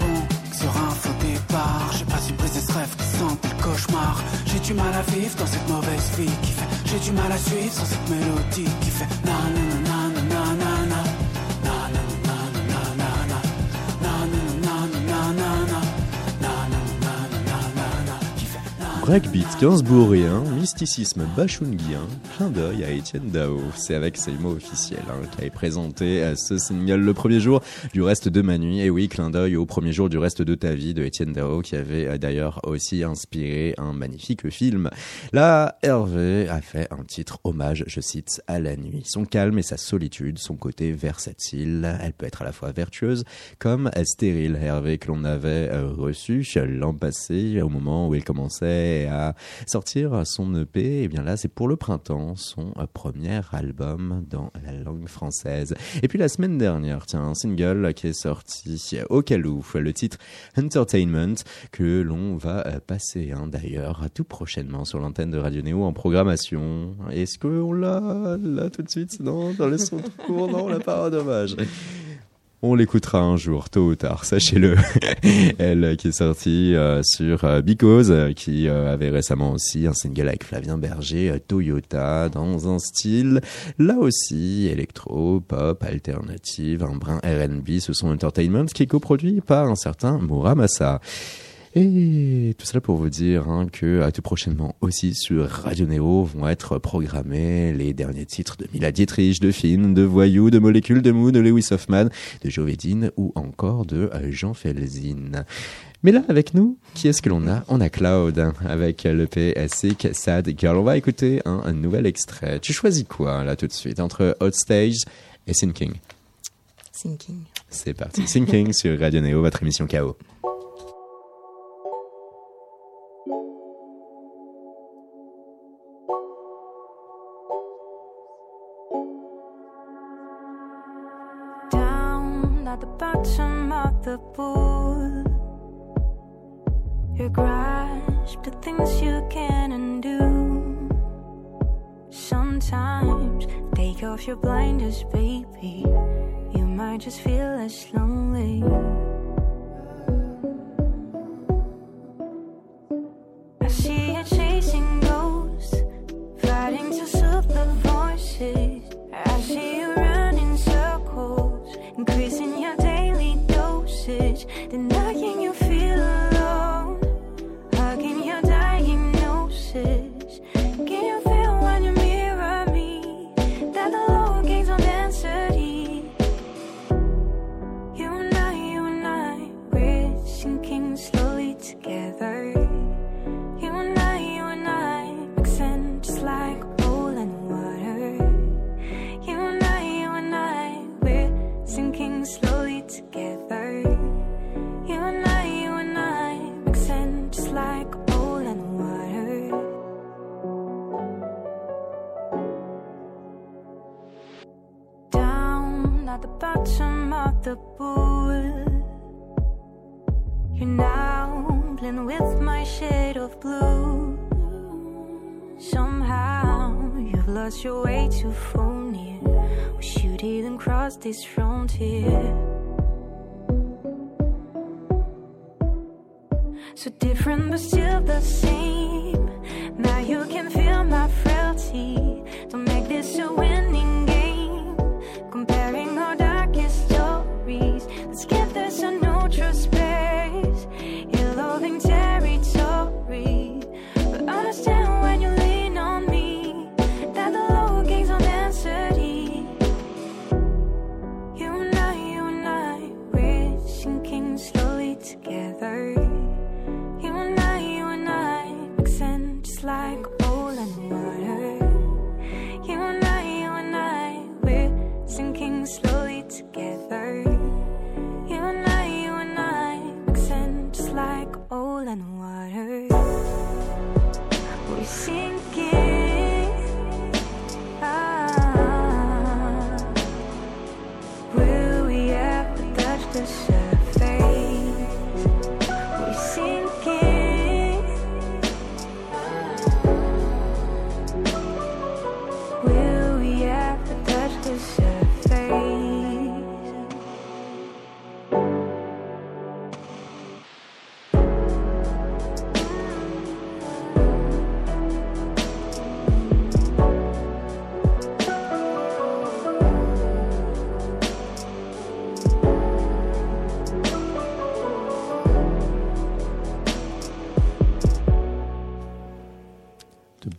Bon sur un faux départ. J'ai pas su briser ce rêve qui sent le cauchemar. J'ai du mal à vivre dans cette mauvaise vie qui fait. J'ai du mal à suivre sans cette mélodie qui fait. Na Breakbeat gainsbourgien, mysticisme bachungien, clin d'œil à Étienne Dao. C'est avec ses mots officiels hein, qui avait présenté euh, ce single le premier jour du reste de ma nuit. Et oui, clin d'œil au premier jour du reste de ta vie de Étienne Dao qui avait euh, d'ailleurs aussi inspiré un magnifique film. Là, Hervé a fait un titre hommage, je cite, à la nuit. Son calme et sa solitude, son côté versatile. Elle peut être à la fois vertueuse comme stérile. Hervé que l'on avait euh, reçu l'an passé au moment où il commençait à sortir son EP. Et bien là, c'est pour le printemps, son euh, premier album dans la langue française. Et puis la semaine dernière, tiens, un single qui est sorti au Calou, le titre Entertainment, que l'on va euh, passer hein, d'ailleurs tout prochainement sur l'antenne de Radio Néo en programmation. Est-ce qu'on l'a? Là tout de suite Non, dans les sons tout courts, non, on l'a pas, dommage. On l'écoutera un jour, tôt ou tard, sachez-le. Elle euh, qui est sortie euh, sur euh, Because, qui avait récemment aussi un single avec Flavien Berger, Toyota, dans un style, là aussi, électro, pop, alternative, un brin R&B, ce sont Entertainment, qui est coproduit par un certain Muramasa. Et tout cela pour vous dire hein, que à tout prochainement aussi sur Radio Néo vont être programmés les derniers titres de Mila Dietrich, de Finn, de Voyou, de Molécule, de Mou, de Lewis Hoffman, de Jovedine ou encore de euh, Jean Felzin. Mais là, avec nous, qui est-ce que l'on a? On a Cloud hein, avec le Sick Sad Girl. On va écouter un, un nouvel extrait. Tu choisis quoi là tout de suite? Entre Hot Stage et Sinking Thinking. C'est parti. Sinking sur Radio Néo, votre émission KO. off your blinders, baby. You might just feel less lonely. I see you chasing ghosts, fighting to soothe the voices. I see you running circles, increasing your daily dosage, denying you. To phone near. Wish you didn't cross this frontier. So different but still the same.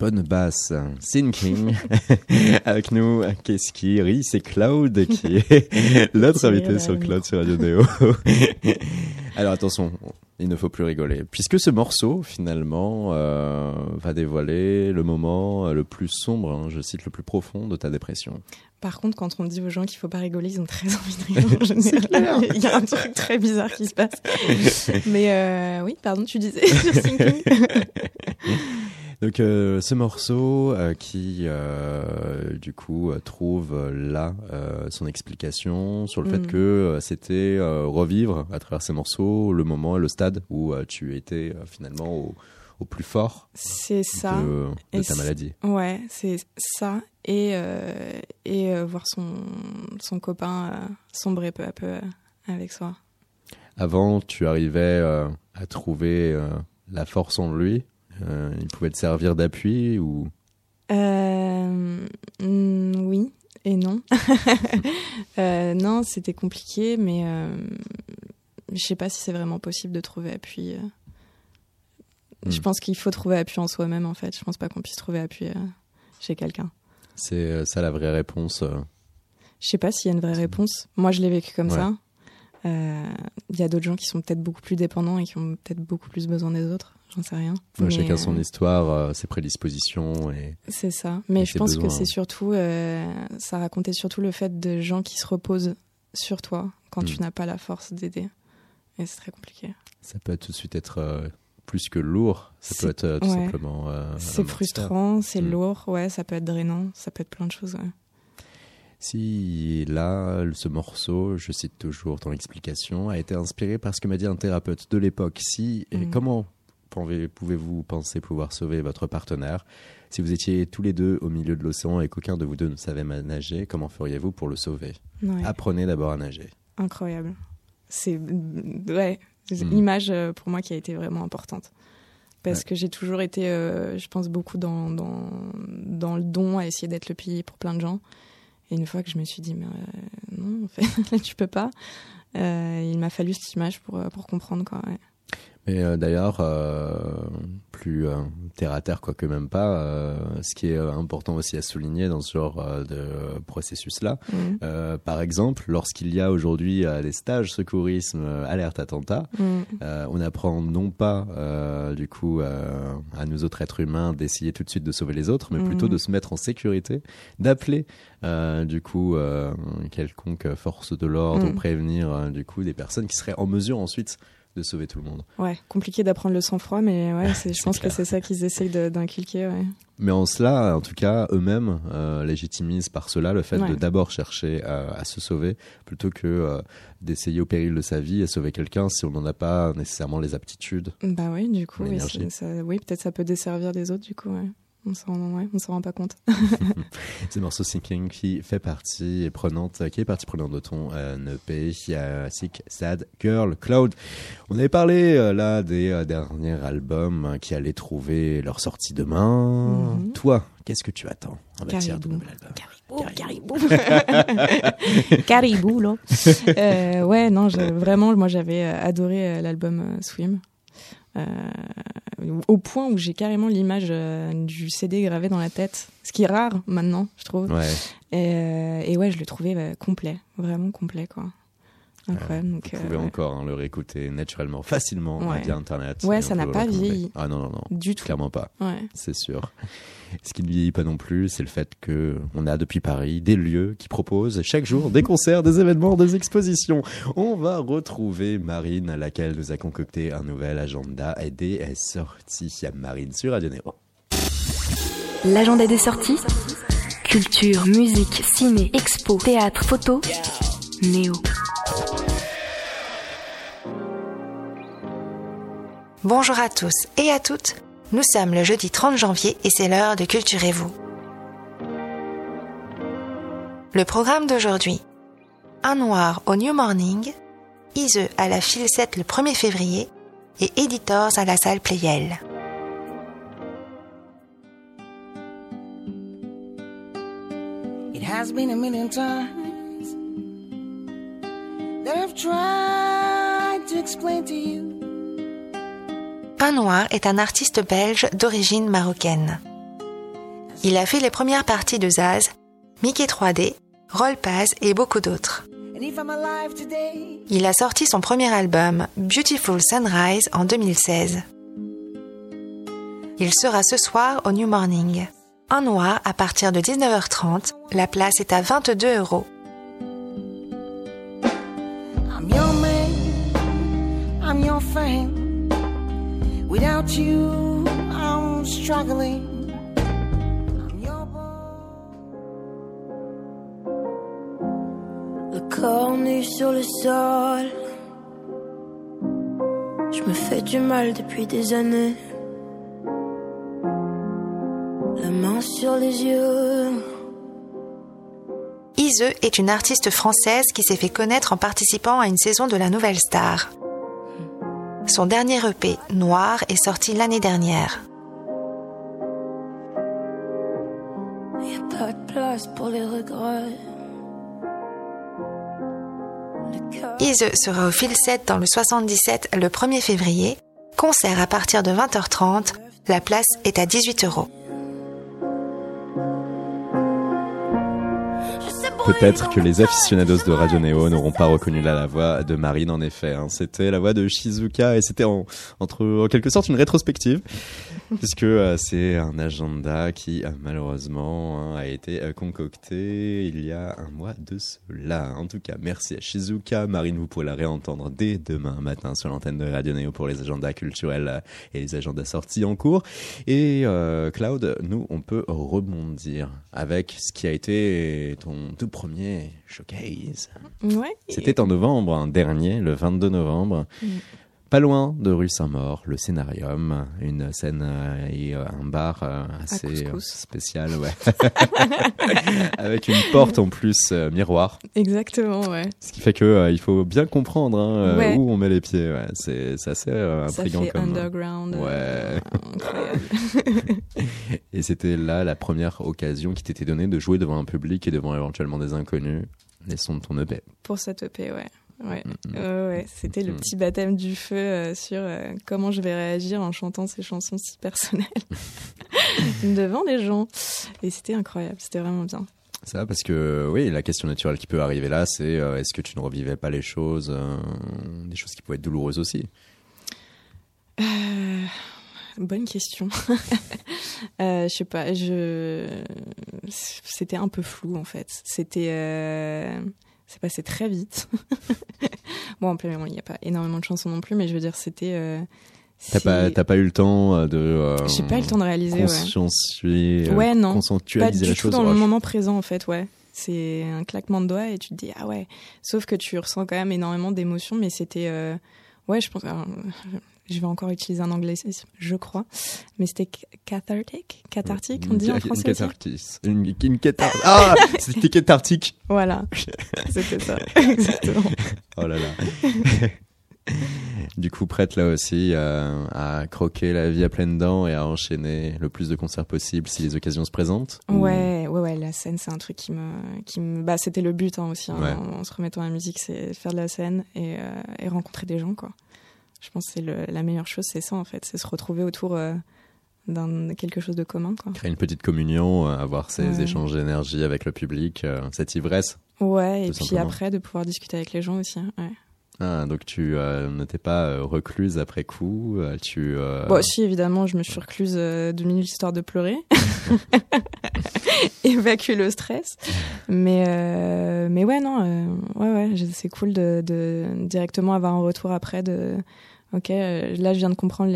De bonnes basses. Sinking. Avec nous, qu'est-ce qui rit? C'est Cloud qui est notre invité sur Cloud sur Radio Néo. Alors attention, il ne faut plus rigoler. Puisque ce morceau, finalement, euh, va dévoiler le moment euh, le plus sombre, hein, je cite le plus profond de ta dépression. Par contre, quand on dit aux gens qu'il faut pas rigoler, ils ont très envie de rire en général. Il y a un truc très bizarre qui se passe. Mais euh, oui, pardon, tu disais sur. Donc euh, ce morceau euh, qui euh, du coup euh, trouve là son explication sur le fait Mhm. que c'était revivre à travers ces morceaux le moment, le stade où tu étais finalement au, au plus fort C'est ça. de, de Et ta maladie. Ouais, c'est ça. Et, et voir son, son copain sombrer peu à peu avec soi. Avant, tu arrivais à trouver la force en lui. Euh, il pouvait te servir d'appui ou? Euh, mm, oui et non. Euh, non, c'était compliqué, mais je sais pas si c'est vraiment possible de trouver appui. Je Hmm. pense qu'il faut trouver appui en soi-même, en fait. Je pense pas qu'on puisse trouver appui euh, chez quelqu'un. c'est euh, ça la vraie réponse euh, Je sais pas s'il y a une vraie réponse. Moi, je l'ai vécu comme Ouais. ça. Il y a d'autres gens qui sont peut-être beaucoup plus dépendants et qui ont peut-être beaucoup plus besoin des autres. J'en sais rien. ouais, Chacun son euh, histoire, euh, ses prédispositions et C'est ça. Mais je pense besoins. que c'est surtout, euh, ça racontait surtout le fait de gens qui se reposent sur toi quand tu Mm. n'as pas la force d'aider. Et c'est très compliqué. ça peut tout de suite être plus que lourd. Ça peut être tout ouais. simplement. c'est frustrant, c'est Mm. lourd, ouais, ça peut être drainant, ça peut être plein de choses. ouais. Si là, ce morceau, je cite toujours ton explication, a été inspiré par ce que m'a dit un thérapeute de l'époque. Si et Mm. comment pouvez-vous penser pouvoir sauver votre partenaire? Si vous étiez tous les deux au milieu de l'océan et qu'aucun de vous deux ne savait nager Comment feriez-vous pour le sauver? Ouais, Apprenez d'abord à nager. incroyable. C'est ouais, c'est une Mm. image euh, pour moi qui a été vraiment importante. Parce Ouais. que j'ai toujours été, euh, je pense, beaucoup dans, dans, dans le don à essayer d'être le pilier pour plein de gens. Et une fois que je me suis dit, mais euh, non, en fait, tu peux pas, euh, il m'a fallu cette image pour, pour comprendre. Quoi, ouais. Mais euh, d'ailleurs, euh, plus euh, terre à terre, quoique même pas, euh, ce qui est euh, important aussi à souligner dans ce genre euh, de processus-là, Mm. euh, par exemple, lorsqu'il y a aujourd'hui des stages secourisme alerte attentat, Mm. euh, on apprend non pas euh, du coup euh, à nous autres êtres humains d'essayer tout de suite de sauver les autres, mais Mhm. plutôt de se mettre en sécurité, d'appeler euh, du coup euh, quelconque force de l'ordre Mhm. ou prévenir du coup des personnes qui seraient en mesure ensuite de sauver tout le monde. Ouais, compliqué d'apprendre le sang-froid, mais ouais, c'est, je pense clair. que c'est ça qu'ils essayent d'inculquer. Ouais. Mais en cela, en tout cas, eux-mêmes euh, légitimisent par cela le fait de d'abord chercher euh, à se sauver plutôt que euh, d'essayer au péril de sa vie à sauver quelqu'un si on n'en a pas nécessairement les aptitudes. Bah oui, du coup, oui, ça- peut-être ça peut desservir les autres, du coup. Ouais. On s'en, ouais, rend pas compte. C'est le morceau Sinking qui fait partie et prenante, qui est partie prenante de ton euh, EP, euh, Sick Sad Girl Cloud. On avait parlé euh, là des euh, derniers albums euh, qui allaient trouver leur sortie demain. Mhm. Toi, qu'est-ce que tu attends en matière de Caribou. nouvel album? Caribou, caribou. caribou, là. Euh, ouais, non, vraiment, moi j'avais adoré euh, l'album euh, Swim. Euh, au point où j'ai carrément l'image euh, du CD gravé dans la tête, ce qui est rare maintenant, je trouve. Ouais, Et, euh, et ouais, je le trouvais euh, complet, vraiment complet, quoi. Incroyable. donc, vous euh, pouvez ouais. encore hein, le réécouter naturellement, facilement Ouais. via Internet. Ouais, ça n'a pas vieilli. Ah non, non, non, Du tout. clairement pas. Ouais. c'est sûr. Ce qui ne vieillit pas non plus, c'est le fait que on a depuis Paris des lieux qui proposent chaque jour des concerts, des événements, des expositions. On va retrouver Marine, à laquelle nous a concocté un nouvel agenda et des sorties. Marine sur Radio Néo. L'agenda des sorties Culture, musique, ciné, expo, théâtre, photo. Néo. Bonjour à tous et à toutes. Nous sommes le jeudi 30 janvier et c'est l'heure de Culturez-vous. Le programme d'aujourd'hui. Un noir au New Morning, Ise à la file 7 le 1er février et Editors à la salle Playel. It has been a million times that I've tried to explain to you. Noir est un artiste belge d'origine marocaine. Il a fait les premières parties de Zaz, Mickey 3D, Roll Paz et beaucoup d'autres. Il a sorti son premier album, Beautiful Sunrise, en 2016. Il sera ce soir au New Morning. Un noir à partir de 19h30. La place est à 22 euros. I'm your man, I'm your fame. Without you, I'm struggling. I'm your Le corps nu sur le sol. Je me fais du mal depuis des années. La main sur les yeux. Ise est une artiste française qui s'est fait connaître en participant à une saison de la Nouvelle Star. Son dernier EP, Noir, est sorti l'année dernière. Y a pas de place pour les regrets. Le cœur- Ise sera au fil 7 dans le 77 le 1er février. Concert à partir de 20h30. La place est à 18 euros. Peut-être que les aficionados de Radio Néo n'auront pas reconnu la voix de Marine en effet. hein. C'était la voix de Shizuka et c'était en, entre, en quelque sorte une rétrospective puisque euh, c'est un agenda qui euh, malheureusement hein, a été euh, concocté il y a un mois de cela. En tout cas, merci à Shizuka. Marine, vous pourrez la réentendre dès demain matin sur l'antenne de Radio Néo pour les agendas culturels et les agendas sortis en cours. Et Cloud, nous, on peut rebondir avec ce qui a été ton tout premier showcase. Ouais. C'était en novembre hein, dernier, le 22 novembre. Mm. Pas loin de rue Saint-Maur, le Scénarium, une scène euh, et euh, un bar euh, assez spécial, ouais. Avec une porte en plus miroir, Exactement, ouais. ce qui fait que il faut bien comprendre hein, Ouais. où on met les pieds. Ouais. C'est assez Ça intriguant comme. underground. Ouais. incroyable. Et c'était là la première occasion qui t'était donnée de jouer devant un public et devant éventuellement des inconnus. Les sons de ton EP. Pour cette EP, ouais. Ouais, Mm, mm. Ouais, ouais, c'était le Mm. petit baptême du feu euh, sur euh, comment je vais réagir en chantant ces chansons si personnelles devant les gens. Et c'était incroyable, c'était vraiment bien. Ça, parce que oui, la question naturelle qui peut arriver là, c'est euh, est-ce que tu ne revivais pas les choses, des choses qui pouvaient être douloureuses aussi? Bonne question. euh, je sais pas, je c'était un peu flou en fait. C'était euh, c'est passé très vite. bon, en plus, il n'y a pas énormément de chansons non plus, mais je veux dire, c'était. Euh, T'as pas, t'as pas eu le temps euh, de. euh, J'ai pas eu le temps de réaliser, ouais. consciencier, euh, Ouais, non. Pas du la tout chose. dans le moment présent, en fait, ouais. C'est un claquement de doigts et tu te dis, ah ouais. Sauf que tu ressens quand même énormément d'émotions, mais c'était. euh, Ouais, je pense. alors, je vais encore utiliser un anglicisme, je crois. Mais c'était cathartic? Cathartique, on dit en Une français aussi? cathartis. Une, une cathar- Ah C'était cathartique Voilà. C'était ça, exactement. Oh là là. du coup, prête là aussi euh, à croquer la vie à pleines dents et à enchaîner le plus de concerts possible si les occasions se présentent Ou- Ouais, ouais, ouais, la scène, c'est un truc qui me, qui me, bah, c'était le but hein, aussi, hein, Ouais. en, en se remettant à la musique, c'est faire de la scène et, euh, et rencontrer des gens, quoi. Je pense que c'est le- la meilleure chose, c'est ça en fait, c'est se retrouver autour euh, d'un quelque chose de commun, quoi. Créer une petite communion, euh, avoir ces Ouais. échanges d'énergie avec le public, euh, cette ivresse. Ouais, et puis simplement. après de pouvoir discuter avec les gens aussi. hein, Ouais. Ah, donc tu euh, n'étais pas recluse après coup, tu... Bon, si évidemment, je me suis recluse deux minutes histoire de pleurer, évacuer le stress. Mais mais ouais non, ouais ouais, c'est cool de, de directement avoir un retour après de. Ok, euh, là je viens de comprendre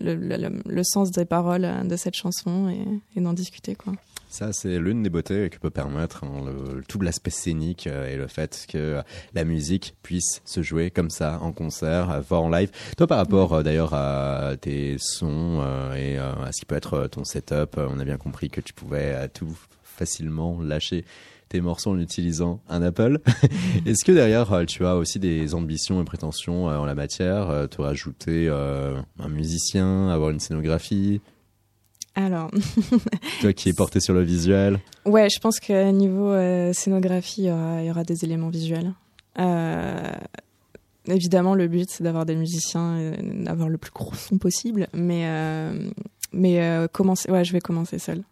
le, sens des paroles euh, de cette chanson et, d'en discuter quoi. Ça, c'est l'une des beautés que peut permettre hein, tout l'aspect scénique euh, et le fait que la musique puisse se jouer comme ça en concert, euh, voire en live. Toi, par rapport d'ailleurs à tes sons et à ce qui peut être ton setup, on a bien compris que tu pouvais tout facilement lâcher tes morceaux en utilisant un Apple. Est-ce que derrière, euh, tu as aussi des ambitions et prétentions euh, en la matière euh, Te rajouter un musicien, avoir une scénographie? Alors, Toi qui es porté sur le visuel ouais, je pense que niveau euh, scénographie, il y aura, il y aura des éléments visuels. Euh, évidemment, le but c'est d'avoir des musiciens, et d'avoir le plus gros son possible, mais euh, mais commencer, ouais, je vais commencer seul,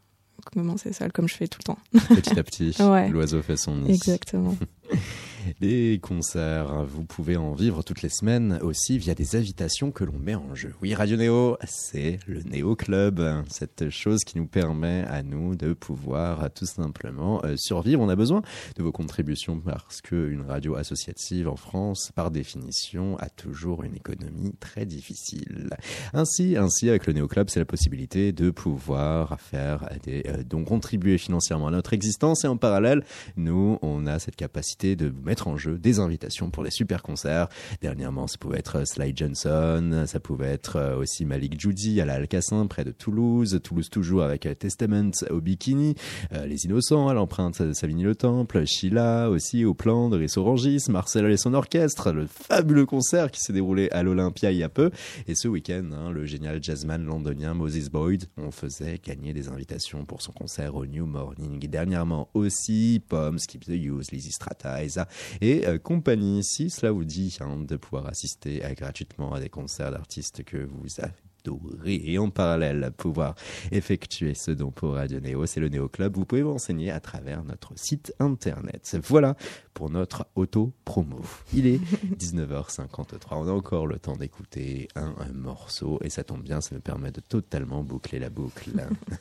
commencer seul comme je fais tout le temps. petit à petit, Ouais. l'oiseau fait son nid. Exactement. Les concerts, vous pouvez en vivre toutes les semaines aussi via des invitations que l'on met en jeu. Oui, Radio Néo, c'est le Néo Club, cette chose qui nous permet à nous de pouvoir tout simplement euh, survivre. On a besoin de vos contributions parce qu'une radio associative en France, par définition, a toujours une économie très difficile. Ainsi, ainsi avec le Néo Club, c'est la possibilité de pouvoir faire des euh, dons, contribuer financièrement à notre existence et en parallèle, nous, on a cette capacité de mettre en jeu des invitations pour des super concerts. Dernièrement, ça pouvait être Sly Johnson, ça pouvait être euh, aussi Malik Judy à la Alcassin, près de Toulouse. Toulouse toujours avec euh, Testament au Bikini, euh, Les Innocents à l'empreinte de Savigny le Temple, Sheila aussi au plan de Riss Orangis, Marcel et son orchestre, le fabuleux concert qui s'est déroulé à l'Olympia il y a peu. Et ce week-end, hein, le génial jazzman londonien Moses Boyd, on faisait gagner des invitations pour son concert au New Morning. Dernièrement aussi, Pomme, Skip the Use, Lizzy Strata, Esa et euh, compagnie. Si cela vous dit hein, de pouvoir assister euh, gratuitement à des concerts d'artistes que vous adorez et en parallèle pouvoir effectuer ce don pour Radio Néo, c'est le Néo Club. Vous pouvez vous renseigner à travers notre site internet. Voilà pour notre auto-promo. Il est 19h53. On a encore le temps d'écouter un, un morceau et ça tombe bien, ça me permet de totalement boucler la boucle.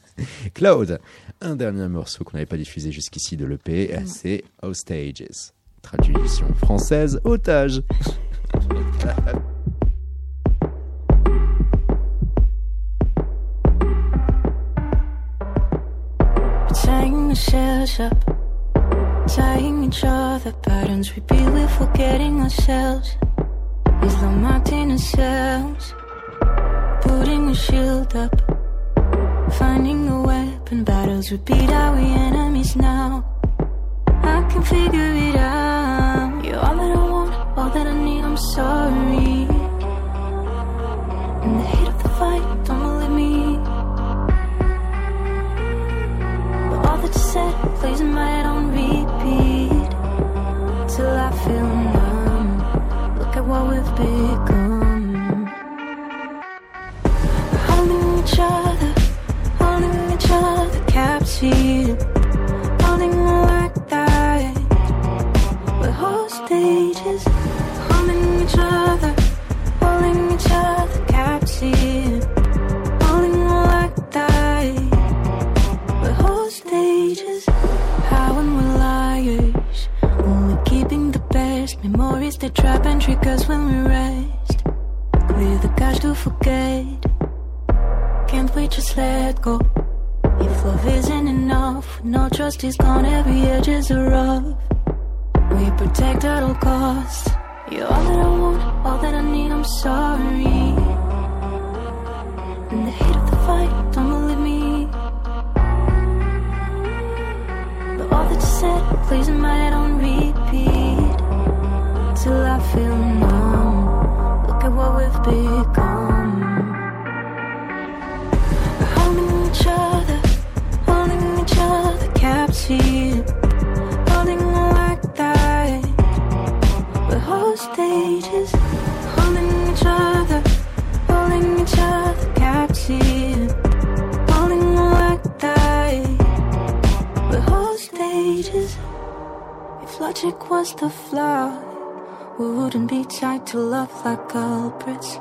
Claude, un dernier morceau qu'on n'avait pas diffusé jusqu'ici de l'EP, c'est Hostages. Traduction française, otage. Tying up, each other patterns repeat. We're forgetting ourselves. Marked in ourselves, putting a shield up, finding a weapon. Battles repeat. We enemies now? I can figure it out. You're all that I want, all that I need. I'm sorry. In the heat of the fight, don't believe me. But all that you said plays in my head on repeat till I feel numb. Look at what we've become. Holding each other, holding each other captive, triggers when we rest. Clear the cache to forget. Can't we just let go? If love isn't enough, no trust is gone, every edge is a rough. We protect at all costs. You're all that I want, all that I need, I'm sorry. In the heat of the fight, don't believe me. But all that you said plays in my head logic was the flaw, wouldn't be tied to love like culprits.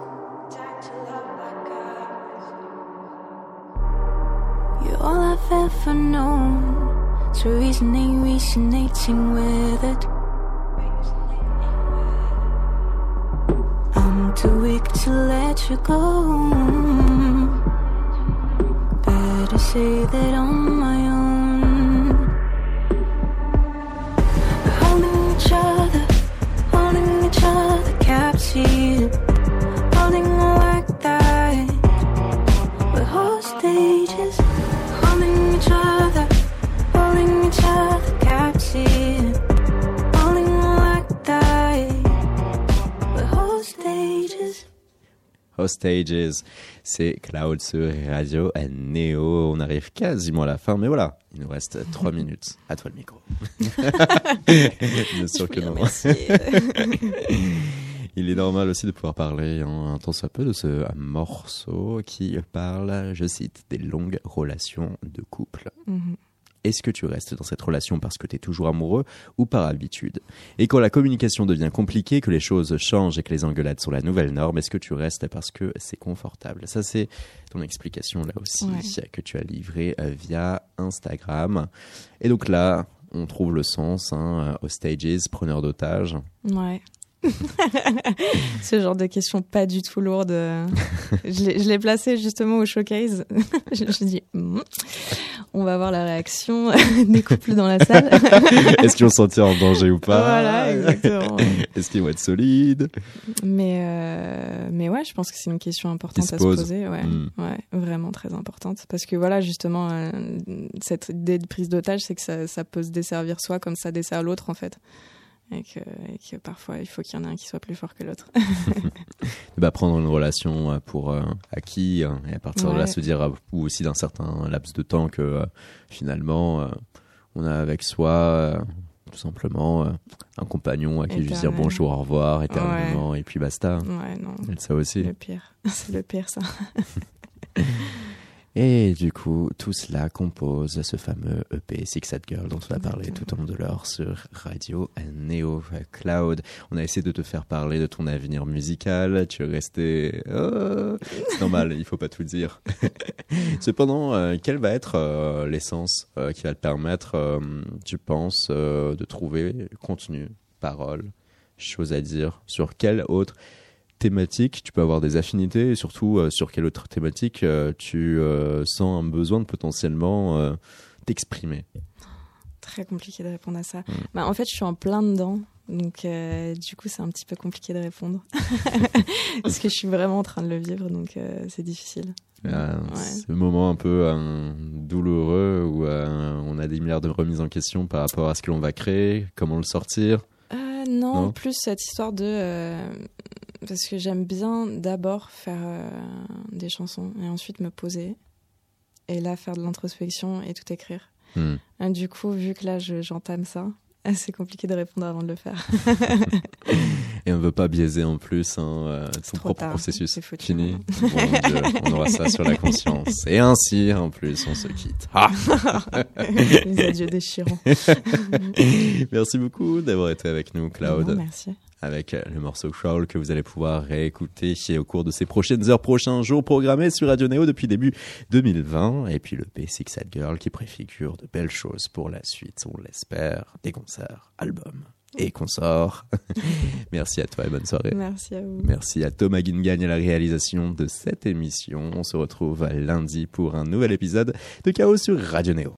You're all I've ever known. So reasoning, resonating with it. I'm too weak to let you go. Better say that on Hostages, c'est Cloud sur Radio Neo. On arrive quasiment à la fin, mais voilà, il nous reste 3 minutes. À toi le micro. Bien sûr que non. Il est normal aussi de pouvoir parler hein, un tant soit peu de ce morceau qui parle, je cite, des longues relations de couple. Mhm. Est-ce que tu restes dans cette relation parce que tu es toujours amoureux ou par habitude? Et quand la communication devient compliquée, que les choses changent et que les engueulades sont la nouvelle norme, est-ce que tu restes parce que c'est confortable? Ça, c'est ton explication là aussi Ouais. que tu as livrée euh, via Instagram. Et donc là, on trouve le sens hein, aux stages, preneur d'otages. Ouais. Ce genre de questions pas du tout lourdes. Je l'ai placé justement au showcase. Je me suis dit, hmm, on va voir la réaction des couples dans la salle. Est-ce qu'ils vont se sentir en danger ou pas Voilà, exactement. Est-ce qu'ils vont être solides Mais, euh, mais ouais, je pense que c'est une question importante se à se pose. poser. Ouais, Mm. ouais, vraiment très importante. Parce que voilà, justement, euh, cette idée de prise d'otage, c'est que ça, ça peut se desservir soi comme ça dessert l'autre, en fait. Et que, et que parfois, il faut qu'il y en ait un qui soit plus fort que l'autre. bah, prendre une relation euh, pour euh, acquis euh, et à partir de là se dire euh, ou aussi d'un certain laps de temps que euh, finalement euh, on a avec soi tout simplement un compagnon à qui juste dire bonjour au revoir éternellement et puis basta Ouais, non. Et ça aussi Le pire. C'est le pire, ça. et du coup tout cela compose ce fameux EP Six Sad Girl dont on a parlé tout au long de l'heure sur Radio Neo Cloud. On a essayé de te faire parler de ton avenir musical. Tu es resté Oh, c'est normal il faut pas tout dire. Cependant, euh, quelle va être euh, l'essence euh, qui va te permettre, euh, tu penses, euh, de trouver contenu, parole, choses à dire Sur quelle autre thématique tu peux avoir des affinités et surtout euh, sur quelle autre thématique euh, tu euh, sens un besoin de potentiellement t'exprimer Très compliqué de répondre à ça. Mm. Bah, en fait, je suis en plein dedans. Donc, du coup, c'est un petit peu compliqué de répondre. Parce que je suis vraiment en train de le vivre, donc c'est difficile. Euh, Ouais. Ce moment un peu euh, douloureux où euh, on a des milliards de remises en question par rapport à ce que l'on va créer, comment le sortir. Non, Non plus cette histoire de. Parce que j'aime bien d'abord faire euh, des chansons et ensuite me poser. Et là, faire de l'introspection et tout écrire. Hmm. Euh, du coup, vu que là, je- j'entame ça, c'est compliqué de répondre avant de le faire. Et on veut pas biaiser en plus hein, euh, trop propre tard, processus. c'est foutu, Fini. Bon Dieu, on aura ça sur la conscience. Et ainsi, en plus, on se quitte. Ah Les adieux déchirants. merci beaucoup d'avoir été avec nous, Cloud. Non, merci. Avec le morceau Crawl que vous allez pouvoir réécouter au cours de ces prochaines heures, prochains jours programmés sur Radio Neo depuis début 2020. Et puis le Basic Sad Girl qui préfigure de belles choses pour la suite, on l'espère. Des concerts, albums et consorts. Merci à toi et bonne soirée. Merci à vous. Merci à Thomas Guingagne à la réalisation de cette émission. On se retrouve lundi pour un nouvel épisode de Chaos sur Radio Néo.